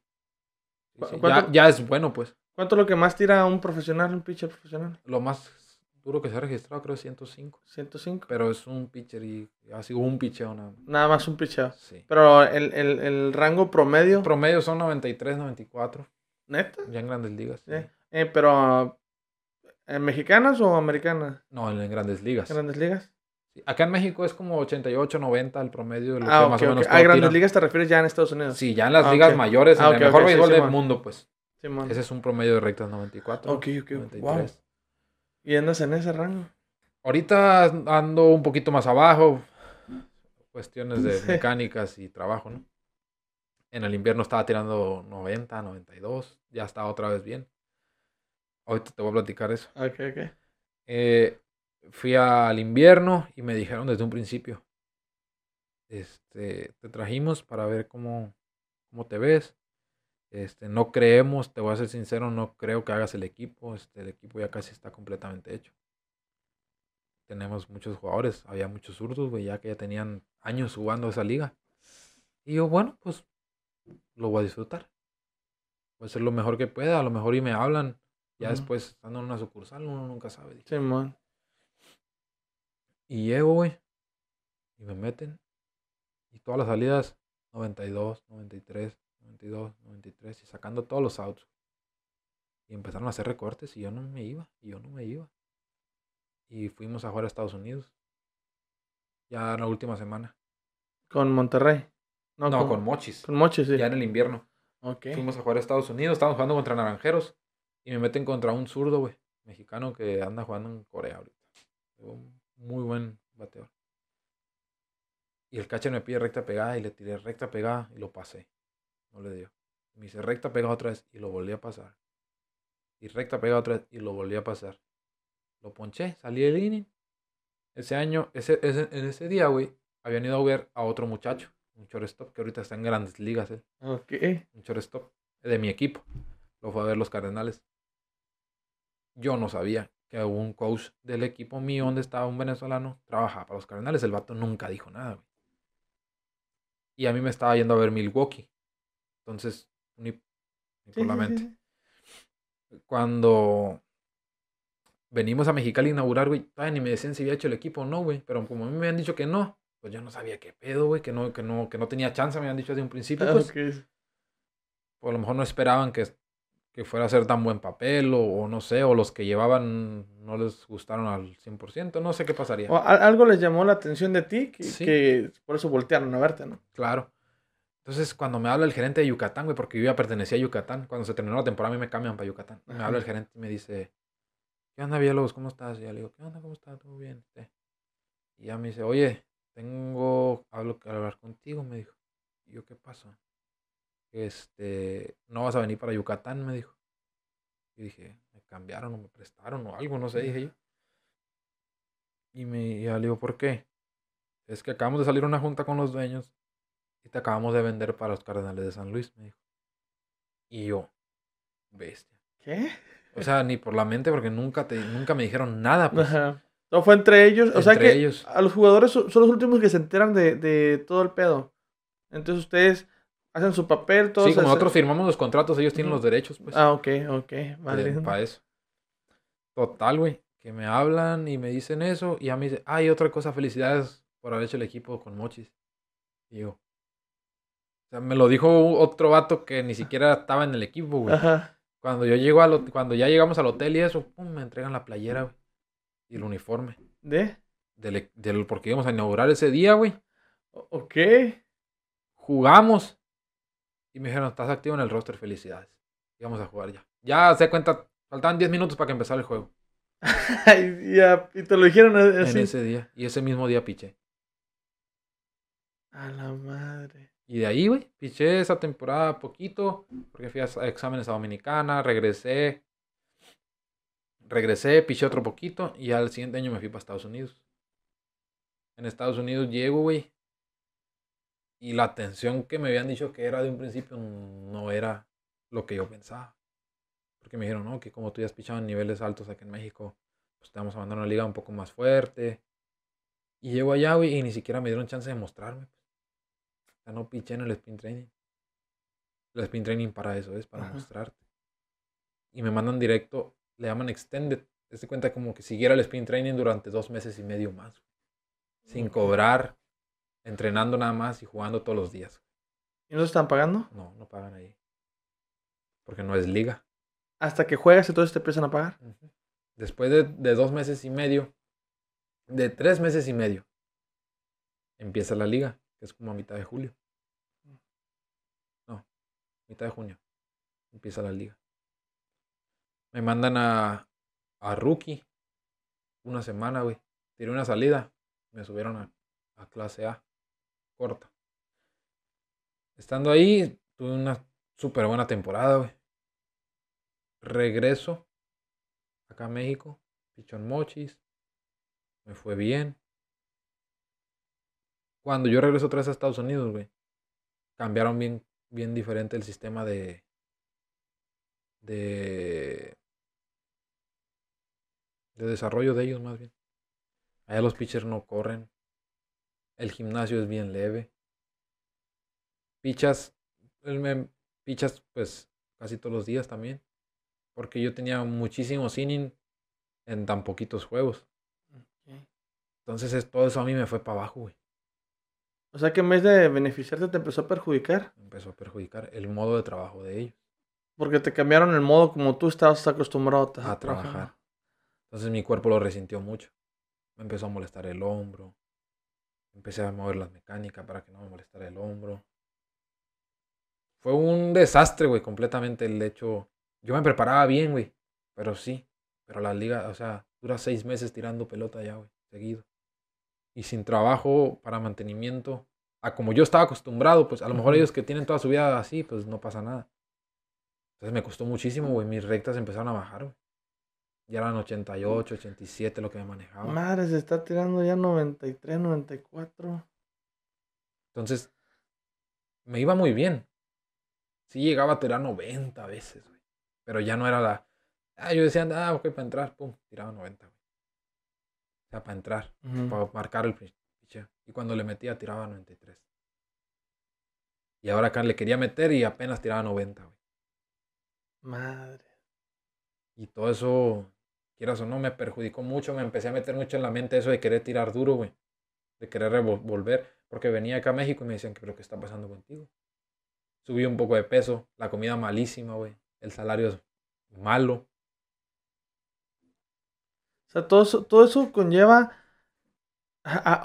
Sí, ¿Cu- sí. cuánto- Ya, ya es bueno, pues. ¿Cuánto es lo que más tira un profesional, un pitcher profesional? Lo más duro que se ha registrado creo es 105. 105. Pero es un pitcher y ha sido un pitcheo nada más. Nada más un picheo. Sí. Pero el, el, el rango promedio. Promedio son 93, 94. ¿Neta? Ya en grandes ligas. Sí. Eh, pero. ¿En mexicanas o americanas? No, en, en grandes ligas. ¿Grandes ligas? Sí, Acá en México es como 88, 90 el promedio de lo Ah, que más o menos A todos grandes tiran. ligas te refieres ya en Estados Unidos. Sí, ya en las Ah, ligas mayores, en Ah, el mejor sí, béisbol del mundo, pues. Simón. Ese es un promedio de rectas 94. Ok, ok, 93. wow. ¿Y andas en ese rango? Ahorita ando un poquito más abajo. Cuestiones de Sí. mecánicas y trabajo, ¿no? En el invierno estaba tirando 90, 92. Ya está otra vez bien. Ahorita te voy a platicar eso. Ok, ok. Eh, fui al invierno y me dijeron desde un principio. Este, te trajimos para ver cómo, cómo te ves. Este, no creemos, te voy a ser sincero, no creo que hagas el equipo. Este, el equipo ya casi está completamente hecho. Tenemos muchos jugadores, había muchos zurdos, güey, ya que ya tenían años jugando esa liga. Y yo, bueno, pues lo voy a disfrutar. Voy a hacer lo mejor que pueda, a lo mejor y me hablan. Ya después, estando en una sucursal, uno nunca sabe. dije. Simón. Y llego, güey. Y me meten. Y todas las salidas, 92, 93, 92, 93. Y sacando todos los outs. Y empezaron a hacer recortes y yo no me iba. Y yo no me iba. Y fuimos a jugar a Estados Unidos. Ya la última semana. Con Monterrey. No, con, Mochis. Con Mochi, sí. Ya en el invierno. Ok. Fuimos a jugar a Estados Unidos. Estábamos jugando contra Naranjeros. Y me meten contra un zurdo, güey. Mexicano que anda jugando en Corea ahorita. Muy buen bateador. Y el catcher me pide recta pegada y le tiré recta pegada y lo pasé. No le dio. Me dice recta pegada otra vez y lo volví a pasar. Y recta pegada otra vez y lo volví a pasar. Lo ponché, salí del inning. Ese año, ese, ese- en ese día, güey, habían ido a ver a otro muchacho, un shortstop que ahorita está en grandes ligas, él Ok. un shortstop de mi equipo. Lo fue a ver los Cardenales. Yo no sabía que un coach del equipo mío, donde estaba un venezolano, trabajaba para los Cardenales. El vato nunca dijo nada, güey. Y a mí me estaba yendo a ver Milwaukee. Entonces, ni, ni por la mente. Cuando venimos a Mexicali a inaugurar, güey, todavía ni me decían si había hecho el equipo o no, güey. Pero como a mí me habían dicho que no, pues yo no sabía qué pedo, güey, que no, que no, que no tenía chance, me habían dicho desde un principio. Ah, Pues, ok. o a lo mejor no esperaban que, que fuera a hacer tan buen papel, o, o no sé, o los que llevaban no les gustaron al 100%, no sé qué pasaría. O algo les llamó la atención de ti que, Sí. que por eso voltearon a verte, ¿no? Claro. Entonces, cuando me habla el gerente de Yucatán, güey, porque yo ya pertenecía a Yucatán, cuando se terminó la temporada, a mí me cambian para Yucatán. Me habla el gerente y me dice, ¿qué onda, Villalobos? ¿Cómo estás? Y ya le digo, ¿qué onda? ¿Cómo estás? ¿Todo bien? Sí. Y ya me dice, oye, tengo algo que hablar contigo, me dijo. Y yo, ¿qué pasó? Este, no vas a venir para Yucatán, me dijo. Y dije, me cambiaron o me prestaron o algo, no sé, dije yo. Y me y le digo, ¿por qué? Es que acabamos de salir a una junta con los dueños y te acabamos de vender para los Cardenales de San Luis, me dijo. Y yo, bestia. ¿Qué? O sea, ni por la mente, porque nunca, te, nunca me dijeron nada. Pues, Ajá. Todo fue entre ellos. O sea entre que ellos. a los jugadores son los últimos que se enteran de, de todo el pedo. Entonces ustedes hacen su papel, todos Sí, como hacen- nosotros firmamos los contratos, ellos tienen los derechos, pues. Ah, ok, ok. Vale. para eso. Total, güey. Que me hablan y me dicen eso. Y ya me dice, ay, otra cosa, felicidades por haber hecho el equipo con Mochis. Y yo. O sea, me lo dijo otro vato que ni siquiera estaba en el equipo, güey. Ajá. Cuando yo llego al, cuando ya llegamos al hotel y eso, pum, me entregan la playera, güey. Y el uniforme. ¿De? Del, e- del, porque íbamos a inaugurar ese día, güey. Ok. Jugamos. Y me dijeron, estás activo en el roster, felicidades. Y vamos a jugar ya. Ya se cuenta, faltaban 10 minutos para que empezara el juego. y, ya, y te lo dijeron así. En ese día. Y ese mismo día piché. A la madre. Y de ahí, güey, piché esa temporada poquito, porque fui a exámenes a Dominicana, regresé. Regresé, piché otro poquito y al siguiente año me fui para Estados Unidos. En Estados Unidos llego, güey. Y la atención que me habían dicho que era de un principio no era lo que yo pensaba. Porque me dijeron, no, que como tú ya has pichado en niveles altos aquí en México, pues te vamos a mandar a una liga un poco más fuerte. Y llego allá, güey, y ni siquiera me dieron chance de mostrarme. O sea, no piché en el spin training. El spin training para eso es, para Ajá. mostrarte. Y me mandan directo, le llaman extended. Te cuenta como que siguiera el spin training durante dos meses y medio más. Sin cobrar, entrenando nada más y jugando todos los días. ¿Y no se están pagando? No, no pagan ahí. Porque no es liga. Hasta que juegas, entonces te empiezan a pagar. Después de, de dos meses y medio, de tres meses y medio, empieza la liga, que es como a mitad de julio. No, mitad de junio. Empieza la liga. Me mandan a, a rookie una semana, güey. Tiré una salida. Me subieron a, a clase A, corta. Estando ahí, tuve una súper buena temporada, güey. Regreso acá a México, Pichón Mochis. Me fue bien. Cuando yo regreso otra vez a Estados Unidos, güey, cambiaron bien, bien diferente el sistema de. de. de desarrollo de ellos, más bien. Allá los pitchers no corren. El gimnasio es bien leve. Pichas, él me pichas pues casi todos los días también. Porque yo tenía muchísimos innings en tan poquitos juegos. Entonces es, todo eso a mí me fue para abajo, güey. O sea que en vez de beneficiarte te empezó a perjudicar. Empezó a perjudicar el modo de trabajo de ellos. Porque te cambiaron el modo como tú estabas acostumbrado a, trabajar. Entonces mi cuerpo lo resintió mucho. Me empezó a molestar el hombro. Empecé a mover las mecánicas para que no me molestara el hombro. Fue un desastre, güey, completamente el hecho. Yo me preparaba bien, güey. Pero sí. Pero la liga, o sea, dura seis meses tirando pelota ya, güey, seguido y sin trabajo para mantenimiento, a como yo estaba acostumbrado, pues a lo mejor ellos que tienen toda su vida así, pues no pasa nada. Entonces me costó muchísimo, güey. Mis rectas empezaron a bajar, güey. Ya eran 88, 87 lo que me manejaba. Madre, se está tirando ya 93, 94. Entonces, me iba muy bien. Sí llegaba a tirar 90 veces, güey. Pero ya no era la... Ah, yo decía, ah, ok, para entrar, pum, tiraba 90, güey sea, para entrar, para marcar el picheo. Y cuando le metía, tiraba 93. Y ahora acá le quería meter y apenas tiraba 90, güey. Madre. Y todo eso, quieras o no, me perjudicó mucho. Me empecé a meter mucho en la mente eso de querer tirar duro, güey. De querer volver. Porque venía acá a México y me decían, ¿pero qué está pasando contigo? Subí un poco de peso, la comida malísima, güey. El salario es malo. O sea, todo eso, todo eso conlleva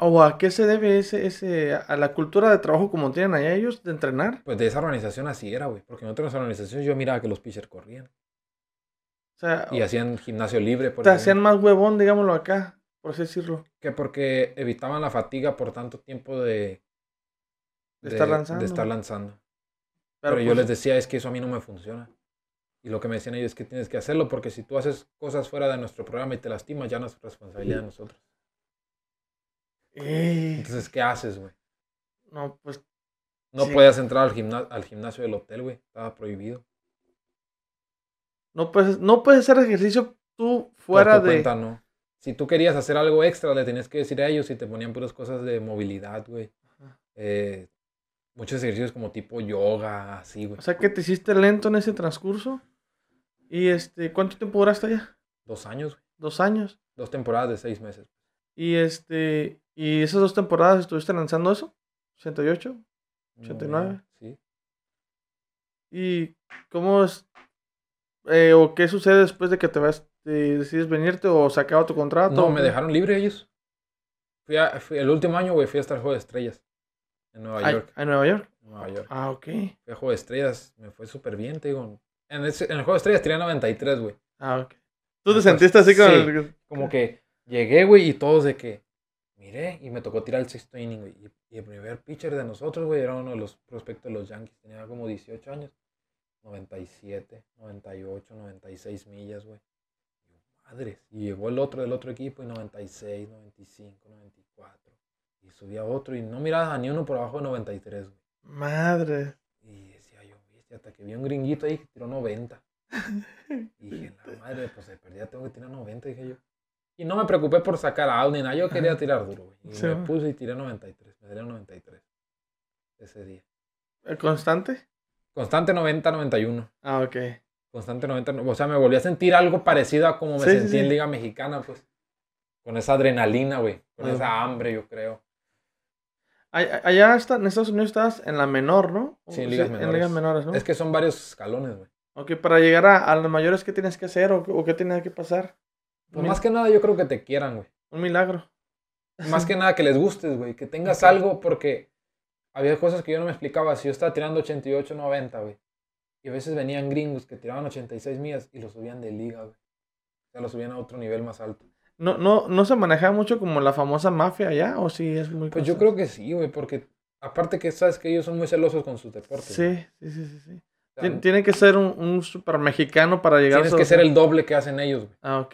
o a qué se debe ese, ese, a la cultura de trabajo como tienen allá ellos de entrenar. Pues de esa organización así era, güey. Porque en otras organizaciones yo miraba que los pitchers corrían. O sea, y hacían gimnasio libre. Por te hacían más huevón, digámoslo acá, por así decirlo. Que porque evitaban la fatiga por tanto tiempo de, de, estar lanzando. De estar lanzando. Pero, yo pues les decía, es que eso a mí no me funciona. Y lo que me decían ellos es que tienes que hacerlo porque si tú haces cosas fuera de nuestro programa y te lastimas, ya no es responsabilidad de nosotros. Entonces, ¿qué haces, güey? No, pues. No podías entrar al, al gimnasio del hotel, güey. Estaba prohibido. No puedes, no puedes hacer ejercicio tú fuera de. Cuenta, no. Si tú querías hacer algo extra, le tenías que decir a ellos y te ponían puras cosas de movilidad, güey. Eh, muchos ejercicios como tipo yoga, así, güey. O sea que te hiciste lento en ese transcurso. ¿Y este, cuánto tiempo duraste allá? Dos años, güey. Dos años. Dos temporadas de seis meses. Y este, ¿y esas dos temporadas estuviste lanzando eso? ¿88? ¿89? sí. ¿Y cómo es, eh, o qué sucede después de que te vas, decides venirte o se acaba tu contrato? No, me dejaron libre ellos. Fui, a, el último año, güey, fui hasta el Juego de Estrellas. En Nueva York. ¿En Nueva York? Nueva York. Ah, ok. Fui a Juego de Estrellas, me fue súper bien, te digo. En, el juego de estrellas tiré 93, güey. Ah, ok. ¿Tú te sentiste así como... como que llegué, güey, y todos de que... Miré, y me tocó tirar el sexto inning, güey. Y, el primer pitcher de nosotros, güey, era uno de los prospectos de los Yankees. Tenía como 18 años. 97, 98, 96 millas, güey. Madres. Y llegó el otro del otro equipo y 96, 95, 94. Y subía otro y no miraba ni uno por abajo de 93, güey. Madre. Y hasta que vi un gringuito ahí que tiró 90. Y dije, la madre, pues se perdía, tengo que tirar 90, dije yo. Y no me preocupé por sacar a ni nada, yo quería tirar duro, güey. Y me puse y tiré 93, me tiré 93 ese día. ¿El constante? Constante 90-91. Ah, ok. Constante 90, o sea, me volví a sentir algo parecido a como me sentí en Liga Mexicana, pues. Con esa adrenalina, güey. Con esa hambre, yo creo. Allá está, en Estados Unidos estás en la menor, ¿no? Sí, en ligas, menores. en ligas menores. ¿no? Es que son varios escalones, güey. Ok, para llegar a, a las mayores, ¿qué tienes que hacer o, qué tienes que pasar? Pues más que nada yo creo que te quieran, güey. Un milagro. Más que nada que les gustes, güey. Que tengas algo porque había cosas que yo no me explicaba. Si yo estaba tirando 88, 90, güey. Y a veces venían gringos que tiraban 86 millas y lo subían de liga, güey. O sea, lo subían a otro nivel más alto. No, no, no se manejaba mucho como la famosa mafia allá, o sí es muy Pues yo creo que sí, güey, porque aparte que sabes que ellos son muy celosos con sus deportes. Sí, sí, sí, sí. sí. O sea, Tiene que ser un, un super mexicano para llegar tienes a que esos- ser el doble que hacen ellos, güey. Ah, ok.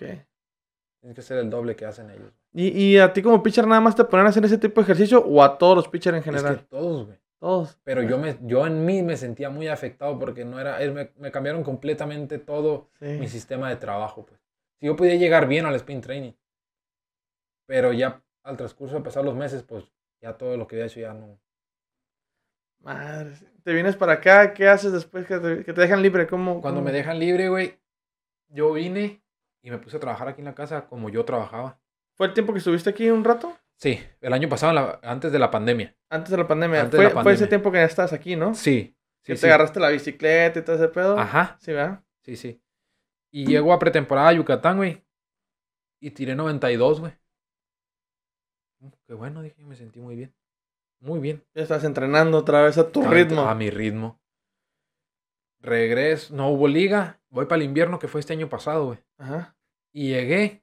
Tienes que ser el doble que hacen ellos. ¿Y, y a ti como pitcher nada más te ponen a hacer ese tipo de ejercicio o a todos los pitchers en Es general? que todos, güey. Todos. Pero yo, me, yo en mí me sentía muy afectado porque no era, me, me cambiaron completamente todo mi sistema de trabajo. Pues. Si yo podía llegar bien al spin training, pero ya al transcurso de pasar los meses, pues ya todo lo que había hecho ya no. Madre, te vienes para acá, ¿qué haces después que te, que te dejan libre? ¿Cómo, Cuando cómo? me dejan libre, güey, yo vine y me puse a trabajar aquí en la casa como yo trabajaba. ¿Fue el tiempo que estuviste aquí un rato? Sí, el año pasado, la- antes de la pandemia. Antes de la pandemia. Antes de fue, la fue ese pandemia. tiempo que ya estabas aquí, ¿no? Sí. que sí, te sí. agarraste la bicicleta y todo ese pedo. Ajá, Sí, ¿verdad? sí, sí. Y llego a pretemporada a Yucatán, güey. Y tiré 92, güey. Mm, Qué bueno, dije, me sentí muy bien. Muy bien. Ya estás entrenando otra vez a tu ritmo. A mi ritmo. Regreso, no hubo liga. Voy para el invierno que fue este año pasado, güey. Ajá. Y llegué.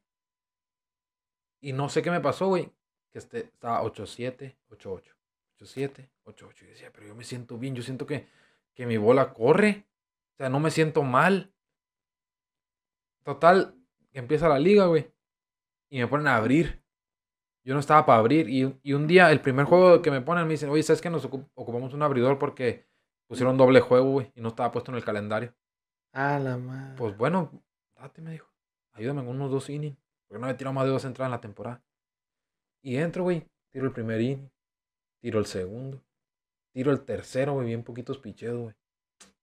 Y no sé qué me pasó, güey. Que este, estaba 8-7, 8-8. 8-7, 8-8. Y decía, pero yo me siento bien. Yo siento que, que mi bola corre. O sea, no me siento mal. Total, empieza la liga, güey. Y me ponen a abrir. Yo no estaba para abrir. Y, y un día, el primer juego que me ponen, me dicen, oye, ¿sabes que nos ocup- ocupamos un abridor porque pusieron doble juego, güey? Y no estaba puesto en el calendario. Ah, la madre. Pues bueno, date, me dijo. Ayúdame en unos dos innings. Porque no había tirado más de dos entradas en la temporada. Y entro, güey. Tiro el primer inning. Tiro el segundo. Tiro el tercero, güey. Bien poquitos picheos, güey.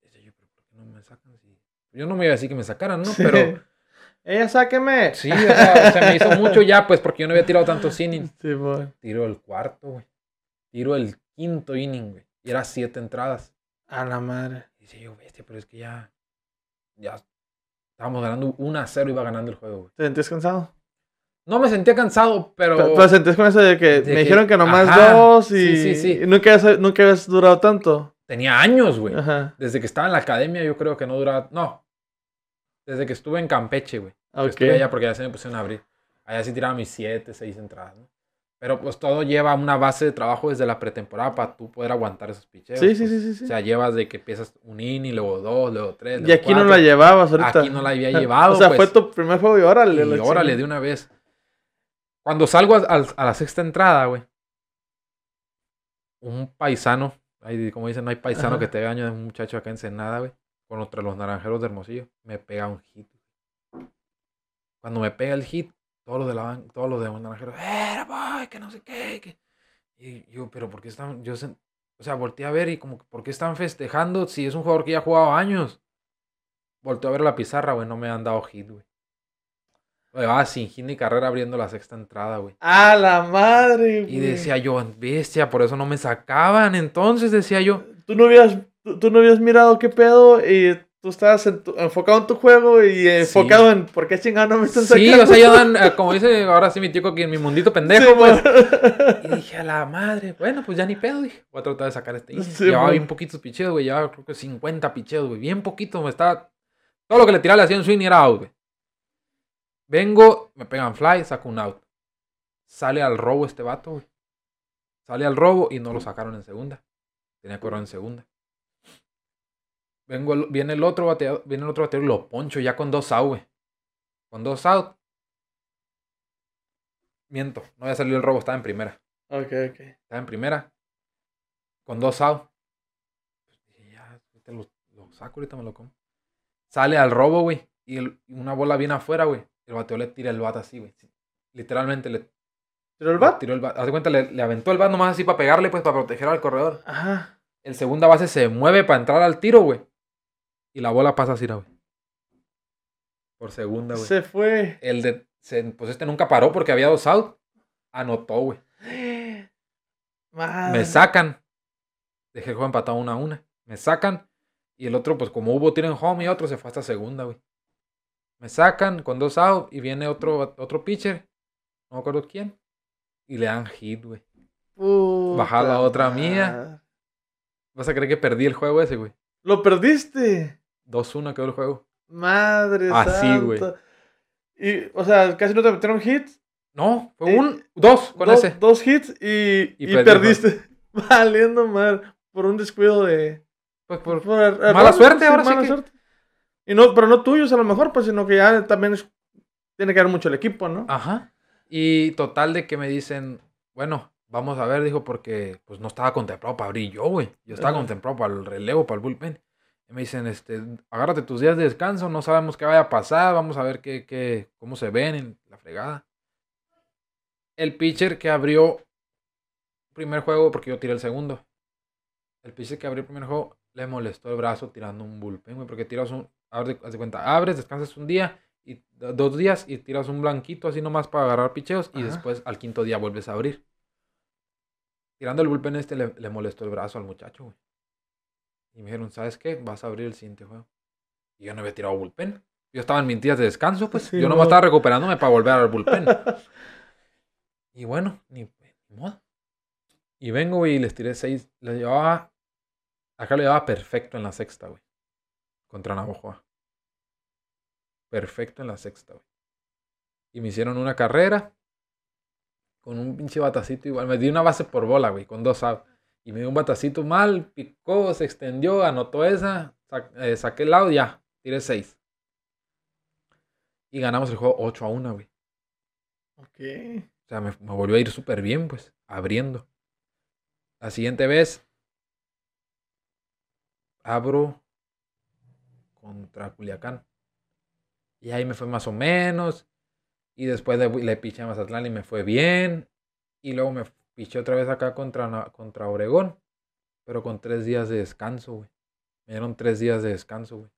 Decía yo, pero ¿por qué no me sacan? Si... Yo no me iba a decir que me sacaran, ¿no? Sí. Pero Ella, sáqueme. sí, o sea, se me hizo mucho ya, pues, porque yo no había tirado tantos innings. Sí, boy. Tiro el cuarto, güey. Tiro el quinto inning, güey. Y era siete entradas. A la madre. Y decía yo, bestia, pero es que ya. Ya. Estábamos ganando 1 a 0, iba ganando el juego, güey. ¿Te sentías cansado? No me sentía cansado, pero. Pero, pero sentías con eso de que de me que- dijeron que nomás ajá, dos y, sí, sí, sí. y nunca, habías, nunca habías durado tanto. Tenía años, güey. Ajá. Desde que estaba en la academia, yo creo que no duraba. No. Desde que estuve en Campeche, güey. que Ok. Estuve allá porque ya se me pusieron a abrir. Allá sí tiraba mis 7, 6 entradas, ¿no? Pero pues todo lleva una base de trabajo desde la pretemporada para tú poder aguantar esos picheos. Sí, sí, pues. sí, sí, sí. O sea, llevas de que empiezas un inning, luego dos, luego tres. y luego aquí no cuatro. la llevabas ahorita. Aquí no la había llevado. O sea, pues. fue tu primer juego y órale. Y órale, de una vez. Cuando salgo a, la sexta entrada, güey. Un paisano, ahí, como dicen, no hay paisano Ajá. que te gaño de un muchacho acá en Senada, güey. Contra los naranjeros de Hermosillo. Me pega un hit. Cuando me pega el hit, todos los de la todos los de los naranjeros, ¡eh, boy! Que no sé qué. que-". Y yo, pero ¿por qué están? Yo, sen- o sea, volteé a ver y como, ¿por qué están festejando si es un jugador que ya ha jugado años? Volteé a ver la pizarra, güey, no me han dado hit, güey. Llevaba sin hit ni carrera abriendo la sexta entrada, güey. ¡A la madre, güey! Y decía yo, bestia, por eso no me sacaban. Entonces decía yo, Tú no habías, tú, tú no habías mirado qué pedo y tú estabas en tu- enfocado en tu juego y enfocado en por qué chingado no me están sí, sacando. o sea, yo, dan, eh, como dice ahora sí mi tío aquí en mi mundito pendejo, Sí, pues. man. Y dije, a la madre, bueno, pues ya ni pedo, dije. Voy a tratar de sacar este. Sí, llevaba man. bien poquitos picheos, güey. Llevaba creo que 50 picheos, güey. Bien poquito, me estaba. Todo lo que le tiraba le hacía un swing y era out, güey. Vengo, me pegan fly, saco un out. Sale al robo este vato, güey. Sale al robo y no lo sacaron en segunda. Tenía que en segunda. Vengo, viene el otro bateador, viene el otro bateador y lo poncho ya con dos out, güey. Con dos out. Miento, no había salido el robo, estaba en primera. Ok, ok. Estaba en primera. Con dos out. Pues ya, ahorita lo, lo saco, ahorita me lo como. Sale al robo, güey. Y, el- y una bola viene afuera, güey. El bateo le tira el bat así, güey. Literalmente le ¿Tiró el le bat? tiró el bat. Haz de cuenta, le, le aventó el bat nomás así para pegarle, pues, para proteger al corredor. Ajá. El segunda base se mueve para entrar al tiro, güey. Y la bola pasa así, güey. Por segunda, güey. Se fue. El de. se- pues este nunca paró porque había dos out. Anotó, güey. Me sacan. Dejé el juego empatado una a una. Me sacan. Y el otro, pues como hubo tiro en home y otro, se fue hasta segunda, güey. Me sacan con dos out y viene otro, otro pitcher. No me acuerdo quién. y le dan hit, güey. Bajar la otra mía. ¿Vas a creer que perdí el juego ese, güey? ¿Lo perdiste? 2-1 quedó el juego. Madre Así, güey. Y, o sea, casi no te metieron hits. No, fue Eh, un, dos con dos, ese. Dos hits y, Y perdiste. Valiendo mal. Por un descuido de. Pues por- Mala suerte, ahora sí que- suerte. Y no, pero no tuyos a lo mejor, pues, sino que ya también es- tiene que ver mucho el equipo, ¿no? Ajá. Y total de que me dicen, bueno, vamos a ver, dijo, porque pues no estaba contemplado para abrir yo, güey. Yo estaba Ajá. contemplado para el relevo, para el bullpen. Y me dicen, este, agárrate tus días de descanso, no sabemos qué vaya a pasar, vamos a ver qué, qué, cómo se ven en la fregada. El pitcher que abrió primer juego, porque yo tiré el segundo. El pitcher que abrió el primer juego le molestó el brazo tirando un bullpen, güey, porque tiras un, abre- haz de cuenta, abres, descansas un día, y dos días y tiras un blanquito así nomás para agarrar picheos y Ajá. después al quinto día vuelves a abrir. Tirando el bullpen este le, le molestó el brazo al muchacho, güey. Y me dijeron, ¿sabes qué? Vas a abrir el siguiente juego. Y yo no había tirado bullpen. Yo estaba en mis días de descanso, pues. Sí, yo no. nomás estaba recuperándome para volver al bullpen. y bueno, ni, ni modo. Y vengo, güey, y les tiré seis. Le llevaba. Acá le llevaba perfecto en la sexta, güey. Contra Navajoa. Perfecto en la sexta, güey. Y me hicieron una carrera. Con un pinche batacito igual. Me di una base por bola, güey, con dos outs. Y me dio un batacito mal, picó, se extendió, anotó esa. sa- eh, saqué el lado, ya. Tiré seis. Y ganamos el juego 8 a 1, güey. Ok. O sea, me, me volvió a ir súper bien, pues, abriendo. La siguiente vez, abro contra Culiacán. Y ahí me fue más o menos. Y después le, le piché a Mazatlán y me fue bien. Y luego me piché otra vez acá contra, contra Oregón. Pero con tres días de descanso, güey. Me dieron tres días de descanso, güey.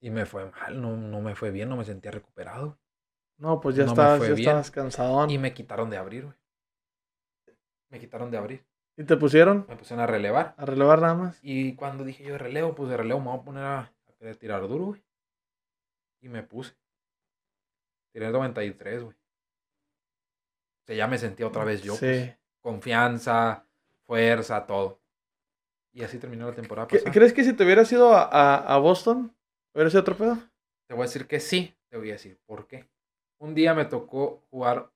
Y me fue mal, no, no me fue bien, no me sentía recuperado. No, pues ya No estabas, ya estabas cansado. Y Y, me quitaron de abrir, güey. Me quitaron de abrir. te pusieron Me pusieron a relevar. a relevar nada más. Y cuando dije yo de relevo, pues de relevo me voy a poner a, querer tirar duro, güey. Y me puse. Tiré 93, güey. O sea, ya me sentía otra vez yo. sí. pues. Confianza, fuerza, todo. Y así terminó la temporada ¿Qué- pasada. ¿Crees que si te hubieras ido a, a, a Boston, hubiera sido otro pedo? Te voy a decir que sí, te voy a decir por qué. Un día me tocó jugar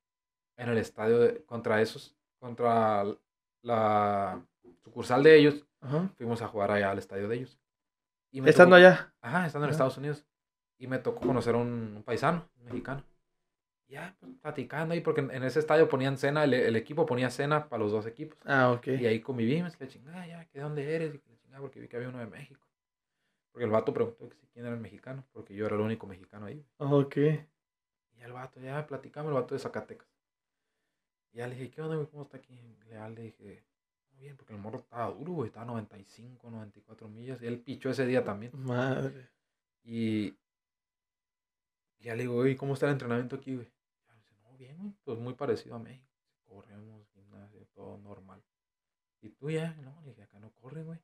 en el estadio de- contra esos, contra la sucursal de ellos. Ajá. Fuimos a jugar allá al estadio de ellos. Y me Estando tocó- allá. Ajá, estando en Ajá. Estados Unidos. Y me tocó conocer a un, un paisano, un mexicano. Ya, pues, platicando ahí, porque en, en ese estadio ponían cena, el, el equipo ponía cena para los dos equipos. Ah, ok. Y ahí convivimos, que la chingada, ya, de dónde eres, y que chingada, porque vi que había uno de México. Porque el vato preguntó que si quién era el mexicano, porque yo era el único mexicano ahí. Ok. Y el vato, ya platicamos, el vato de Zacatecas. Y ya le dije, ¿qué onda, güey? ¿Cómo está aquí? Leal le dije, bien, porque el morro estaba duro, güey, estaba 95, 94 millas. Y él pichó ese día también. Madre. Y ya le digo, oye, ¿cómo está el entrenamiento aquí, güey? Ya dice, no, bien, güey, pues muy parecido a México. Corremos, gimnasio, todo normal. ¿Y tú ya? No, le dije, acá no corre, güey.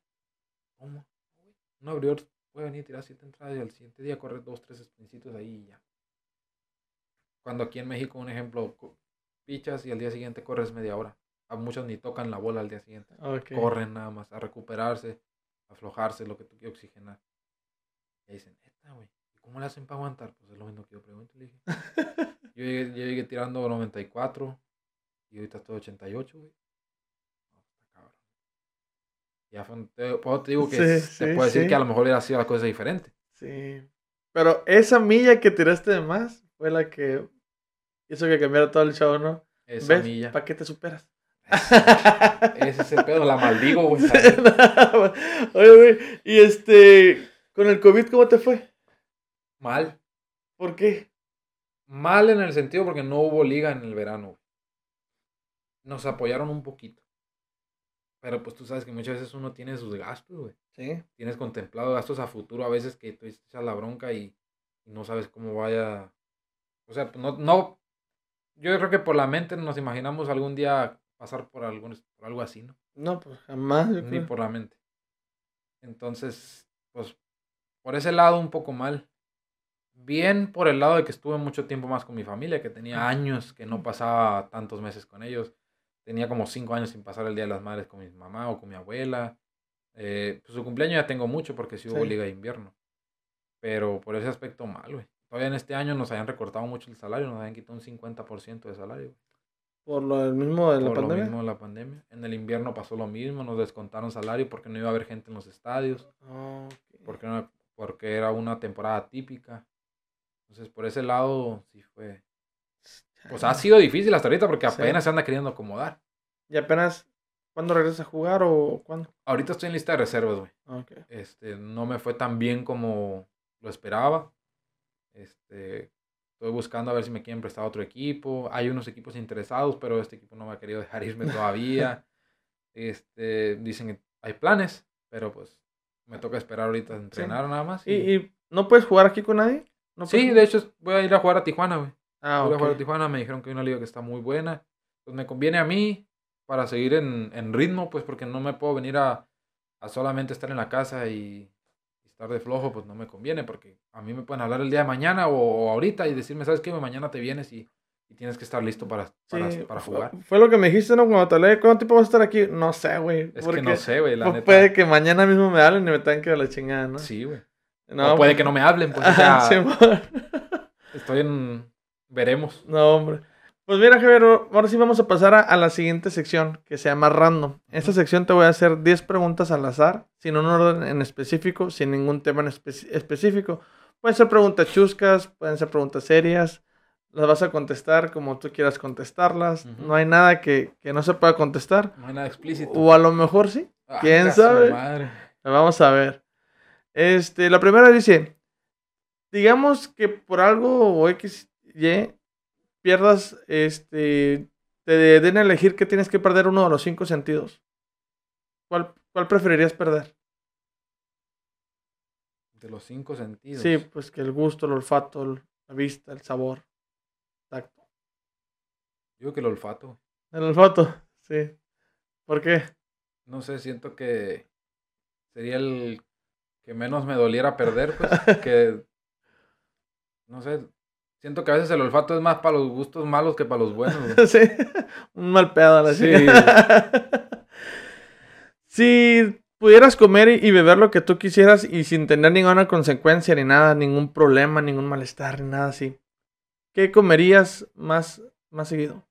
¿Cómo? "No, güey. Un abridor puede venir a tirar siete entradas y al siguiente día correr dos, tres sprincitos ahí y ya. Cuando aquí en México, un ejemplo, pichas y al día siguiente corres media hora. A muchos ni tocan la bola al día siguiente. Corren nada más a recuperarse, a aflojarse, lo que tú quieras oxigenar. Y dicen, neta, güey. ¿Y cómo le hacen para aguantar? Pues es lo mismo que yo pregunto. Le dije. yo, llegué, yo llegué tirando 94 y ahorita estoy 88, güey. No, está cabrón. Ya fue, te, digo que Sí, s- te sí, puedo decir que a lo mejor hubiera sido la cosa diferente. Sí. Pero esa milla que tiraste de más fue la que hizo que cambiara todo el show, ¿no? Esa ¿Ves? milla. ¿Para qué te superas? Ese es el pedo, la maldigo, güey. Oye, güey, y este, con el COVID, ¿cómo te fue? Mal. ¿Por qué? Mal en el sentido porque no hubo liga en el verano. güey. Nos apoyaron un poquito. Pero pues tú sabes que muchas veces uno tiene sus gastos, güey. Sí. Tienes contemplado gastos a futuro a veces que tú echas la bronca y, y no sabes cómo vaya. O sea, pues, no, no. Yo creo que por la mente nos imaginamos algún día pasar por, algún, por algo así, ¿no? No, pues jamás. yo Ni creo. por la mente. Entonces, pues, por ese lado un poco mal. bien por el lado de que estuve mucho tiempo más con mi familia, que tenía años que no pasaba tantos meses con ellos. Tenía como cinco años sin pasar el Día de las Madres con mi mamá o con mi abuela. Eh, pues su cumpleaños ya tengo mucho porque sí hubo Sí. liga de invierno. Pero por ese aspecto mal, güey. Todavía en este año nos habían recortado mucho el salario, nos habían quitado un 50% de salario. Por lo del mismo de la por pandemia. lo mismo de la pandemia. En el invierno pasó lo mismo, nos descontaron salario porque no iba a haber gente en los estadios, Ah, ok. porque, no- porque era una temporada típica. Entonces, por ese lado, sí fue. Pues ha sido difícil hasta ahorita porque Sí. apenas se anda queriendo acomodar. ¿Y apenas cuándo regresas a jugar o cuándo? Ahorita estoy en lista de reservas, güey. Ah, ok. Este, no me fue tan bien como lo esperaba. Este, estoy buscando a ver si me quieren prestar otro equipo. Hay unos equipos interesados, pero este equipo no me ha querido dejar irme todavía. este, dicen que hay planes, pero pues me toca esperar ahorita a entrenar nada más. ¿Y, y- y no puedes jugar aquí con nadie? ¿No sí, puedes- de hecho voy a ir a jugar a Tijuana, güey. Ah, Voy a jugar a Tijuana, me dijeron que hay una liga que está muy buena. Pues me conviene a mí para seguir en, en ritmo, pues porque no me puedo venir a, a solamente estar en la casa y estar de flojo, pues no me conviene, porque a mí me pueden hablar el día de mañana o, ahorita y decirme, ¿sabes qué? Mañana te vienes y, y tienes que estar listo para, para, Sí, para fue- jugar. Fue lo que me dijiste, ¿no? Cuando te hablé, ¿cuánto tiempo vas a estar aquí? No sé, güey. Es porque que no sé, güey, la pues neta. Puede que mañana mismo me hablen y me tengan que dar la chingada, ¿no? Sí, güey. No, o puede pues- que no me hablen, pues o sea, estoy en... Veremos. no, hombre. Pues mira, Javier, ahora sí vamos a pasar a, a la siguiente sección, que se llama Random. En esta sección te voy a hacer 10 preguntas al azar, sin un orden en específico, sin ningún tema en espe- específico. Pueden ser preguntas chuscas, pueden ser preguntas serias. Las vas a contestar como tú quieras contestarlas. No hay nada que, que no se pueda contestar. No hay nada explícito. O a lo mejor sí. Ah, ¿quién sabe? madre. Vamos a ver. Este, la primera dice, digamos que por algo o X, Y, pierdas, este, te den a elegir que tienes que perder uno de los cinco sentidos. ¿Cuál, cuál preferirías perder? De los cinco sentidos. Sí, pues que el gusto, el olfato, el- la vista, el sabor, tacto. Yo creo que el olfato. El olfato, sí. ¿Por qué? No sé, siento que sería el que menos me doliera perder, pues, que no sé, siento que a veces el olfato es más para los gustos malos que para los buenos. güey. sí, un mal pedo a la Sí. si pudieras comer y y beber lo que tú quisieras y sin tener ninguna consecuencia ni nada, ningún problema, ningún malestar, ni nada así, ¿qué comerías más, más seguido?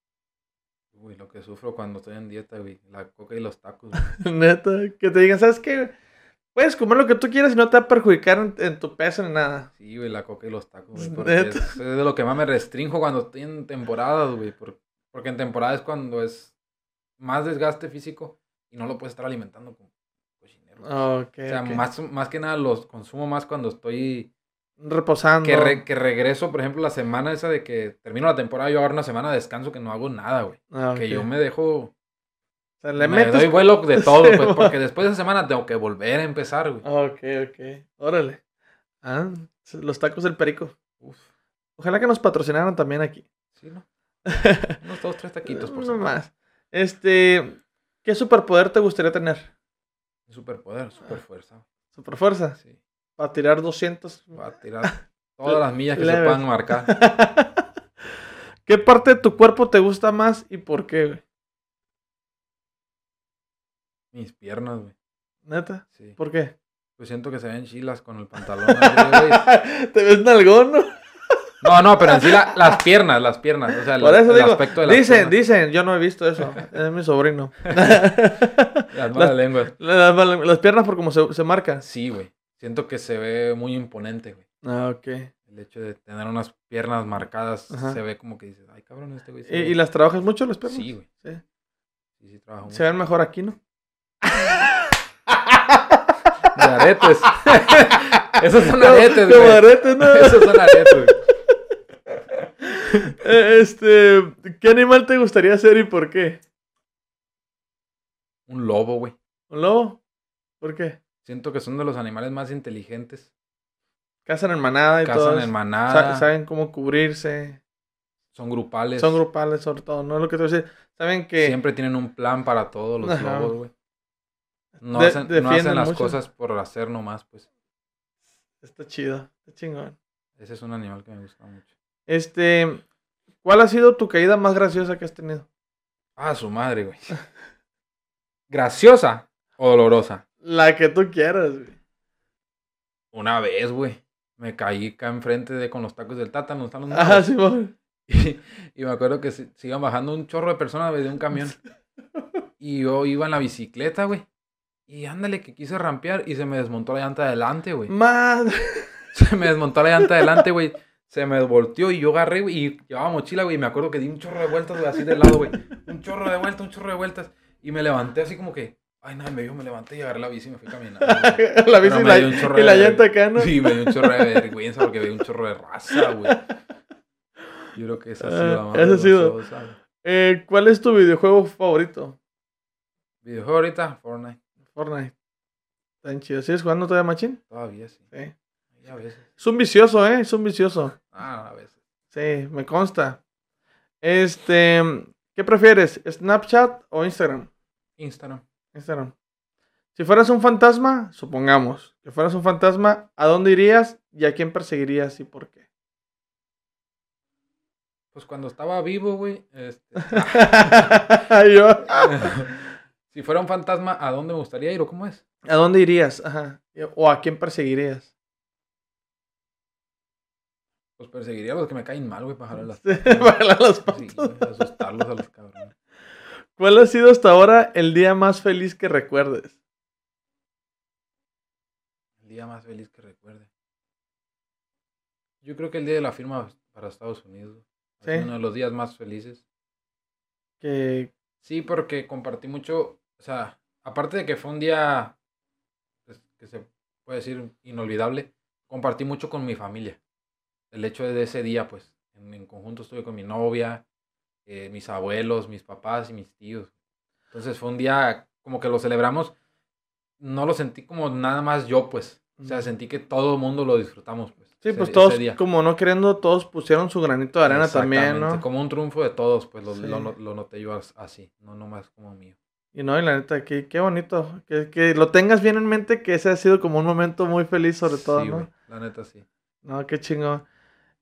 Uy, lo que sufro cuando estoy en dieta, güey, la coca y los tacos. güey. Neta, que te digan, ¿sabes qué? Puedes comer lo que tú quieras y no te va a perjudicar en, en tu peso ni nada. Sí, güey, la coca y los tacos, güey, porque es, es de lo que más me restrinjo cuando estoy en temporadas, güey, por- porque en temporada es cuando es más desgaste físico y no lo puedes estar alimentando con cochinero. Ok, o sea, más, más que nada los consumo más cuando estoy Reposando. Que, re- que regreso, por ejemplo, la semana esa de que termino la temporada, yo agarro una semana de descanso que no hago nada, güey. Ah, Que yo me dejo, sea, le me metes... doy vuelo de todo, Sí, pues, porque después de esa semana tengo que volver a empezar, güey. Ok, ok. Órale. Ah, los tacos del perico. Uf, Ojalá que nos patrocinaran también aquí. sí, ¿no? Unos dos, tres taquitos por semana. más. Este, ¿qué superpoder te gustaría tener? Superpoder, super fuerza. Super fuerza. Sí. Para tirar 200. Va a tirar todas las millas que se puedan marcar. ¿Qué parte de tu cuerpo te gusta más y por qué, güey? Mis piernas, güey. Neta. Sí. ¿Por qué? Pues siento que se ven chilas con el pantalón. ¿Te ves nalgón, no? No, no, pero en sí la- las piernas, las piernas. O sea, el, Por eso el digo, aspecto de las dicen, piernas. dicen, yo no he visto eso. Es mi sobrino. Las malas lenguas. las, las piernas por cómo se, se marcan. Sí, güey. Siento que se ve muy imponente, güey. Ah, ok. El hecho de tener unas piernas marcadas Ajá. se ve como que dices, ay, cabrón, este güey. ¿Y, ve". y las trabajas mucho las piernas? Sí, güey. Sí. Sí, sí, trabajo Se ven mejor aquí, ¿no? De aretes. Esos son Como- aretes, güey. aretes, ¿no? Esos son aretes, güey. Eh, Este, ¿qué animal te gustaría ser y por qué? Un lobo, güey. ¿Un lobo? ¿Por qué? Siento que son de los animales más inteligentes. Cazan en manada y todo. Cazan en Sa- manada. saben cómo cubrirse. Son grupales. Son grupales, sobre todo. No es lo que te voy a decir. Saben que. Siempre tienen un plan para todos los Ajá. lobos, güey. No, De- hacen, no hacen las mucho. cosas por hacer nomás, pues. Está chido. Está chingón. Ese es un animal que me gusta mucho. Este, ¿cuál ha sido tu caída más graciosa que has tenido? Ah, su madre, güey. ¿Graciosa o dolorosa? La que tú quieras, güey. Una vez, güey. Me caí acá enfrente de con los tacos del Tata, no están los Ah, sí, amor. Y, y me acuerdo que se, se iban bajando un chorro de personas güey, de un camión. Y yo iba en la bicicleta, güey. Y ándale, que quise rampear y se me desmontó la llanta de adelante, güey. Madre. Se me desmontó la llanta de adelante, güey. Se me volteó y yo agarré, güey, y llevaba mochila, güey. Y me acuerdo que di un chorro de vueltas, güey, así de lado, güey. Un chorro de vueltas, un chorro de vueltas. Y me levanté así como que, ay, nada, me dio, me levanté y agarré la bici y me fui caminando. güey. la bici y me la, dio y la llanta acá, ¿no? Sí, me dio un chorro de vergüenza porque veía un chorro de raza, güey. Yo creo que esa ha sido la Ah, más esa ha sido. Eh, ¿Cuál es tu videojuego favorito? Videojuego ahorita, Fortnite. Fortnite. Tan chido. ¿Sigues jugando todavía, Machín? Todavía sí. Sí. A veces. Es un vicioso, ¿eh? Es un vicioso. Ah, a veces. Sí, me consta. Este, ¿qué prefieres? ¿Snapchat o Instagram? Instagram. Instagram. Si fueras un fantasma, supongamos que fueras un fantasma, ¿a dónde irías y a quién perseguirías y por qué? Pues cuando estaba vivo, güey. Este, Yo, si fuera un fantasma, ¿a dónde me gustaría ir o cómo es? ¿A dónde irías? Ajá. ¿O a quién perseguirías? Pues perseguiría a los que me caen mal, güey, para jalar las. Para las Sí, güey, asustarlos a los cabrones. ¿Cuál ha sido hasta ahora el día más feliz que recuerdes? El día más feliz que recuerde. Yo creo que el día de la firma para Estados Unidos. Sí. Uno de los días más felices. Que Sí, porque compartí mucho, o sea, aparte de que fue un día pues, que se puede decir inolvidable, compartí mucho con mi familia. El hecho de ese día, pues, en, en conjunto estuve con mi novia, eh, mis abuelos, mis papás y mis tíos. Entonces fue un día como que lo celebramos, no lo sentí como nada más yo, pues. O sea, sentí que todo el mundo lo disfrutamos, pues. sí, ese- pues todos, día. como no queriendo, todos pusieron su granito de arena también, ¿no? Como un triunfo de todos, pues lo, Sí. lo, lo noté yo as- así, no nomás como mío. Y no, y la neta, qué, qué bonito. Que, que lo tengas bien en mente, que ese ha sido como un momento muy feliz, sobre todo, Sí, ¿no? güey, la neta sí. No, qué chingo.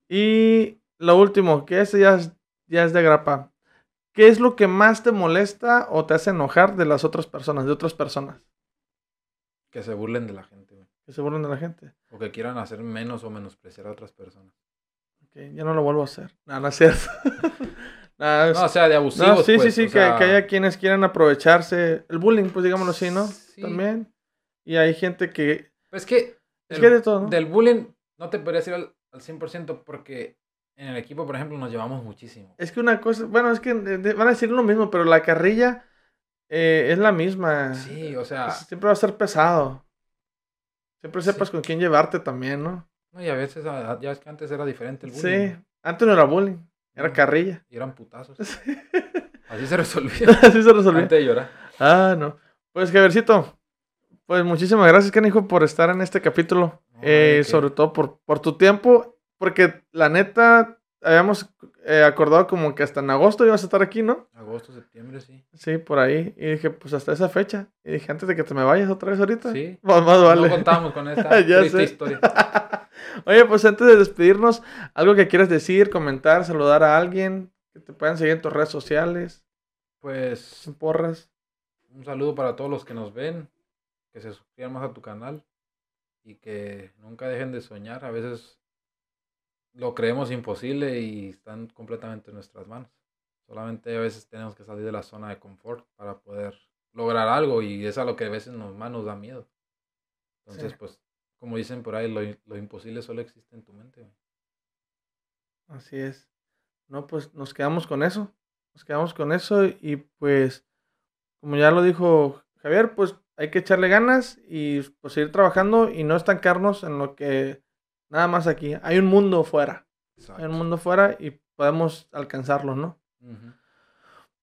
Y lo último, que ese ya es, ya es de grapa. ¿Qué es lo que más te molesta o te hace enojar de las otras personas, de otras personas? Que se burlen de la gente, güey. Que se burlen de la gente. O que quieran hacer menos o menospreciar a otras personas. Ok, ya no lo vuelvo a hacer. No, no es cierto. Nada, No, o sea, de no, abusivos. sí, pues, sí, sí, que, sea, que haya quienes quieran aprovecharse. El bullying, pues digámoslo así, ¿no? Sí. También. Y hay gente que... Es que, Es el- que de todo, ¿no? del bullying no te podría decir al, al 100% porque en el equipo, por ejemplo, nos llevamos muchísimo. Es que una cosa... Bueno, es que de- de- van a decir lo mismo, pero la carrilla eh, es la misma. Sí, o sea, Siempre va a ser pesado. Siempre Sí. sepas con quién llevarte también, ¿no? no, y a veces, ya es que antes era diferente el bullying. Sí. Antes no era bullying, era carrilla. Y eran putazos. Así se resolvía. Así se resolvió. antes de llorar. Ah, no. Pues, Javercito, pues muchísimas gracias, canijo, por estar en este capítulo. Eh, sobre todo por, por tu tiempo, porque la neta, habíamos eh, acordado como que hasta en agosto ibas a estar aquí, ¿no? Agosto, septiembre, sí. Sí, por ahí. Y dije, pues hasta esa fecha. Y dije, antes de que te me vayas otra vez ahorita. Sí. Más, más vale. No contábamos con esta triste historia. Oye, pues antes de despedirnos, algo que quieras decir, comentar, saludar a alguien, que te puedan seguir en tus redes sociales, Pues porras. un saludo para todos los que nos ven, que se suscriban más a tu canal y que nunca dejen de soñar. A veces lo creemos imposible y están completamente en nuestras manos. Solamente a veces tenemos que salir de la zona de confort para poder lograr algo y es a lo que a veces nos, más nos da miedo. Entonces, Sí. pues, como dicen por ahí, lo, lo imposible solo existe en tu mente. güey. Así es. No, pues nos quedamos con eso. Nos quedamos con eso y pues, como ya lo dijo Javier, pues hay que echarle ganas y pues seguir trabajando y no estancarnos en lo que nada más aquí. Hay un mundo fuera. Hay un mundo fuera y podemos alcanzarlo, ¿no?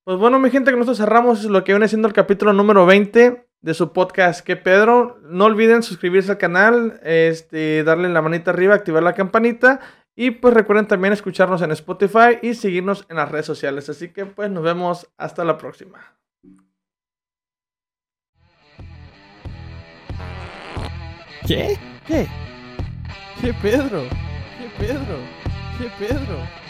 Pues bueno, mi gente, que nosotros cerramos lo que viene siendo el capítulo número 20 de su podcast Que Pedro. No olviden suscribirse al canal, este, darle la manita arriba, activar la campanita. Y pues recuerden también escucharnos en Spotify y seguirnos en las redes sociales. Así que pues nos vemos hasta la próxima. ¿Qué? ¿Qué? ¿Qué Pedro? ¿Qué Pedro? ¿Qué Pedro?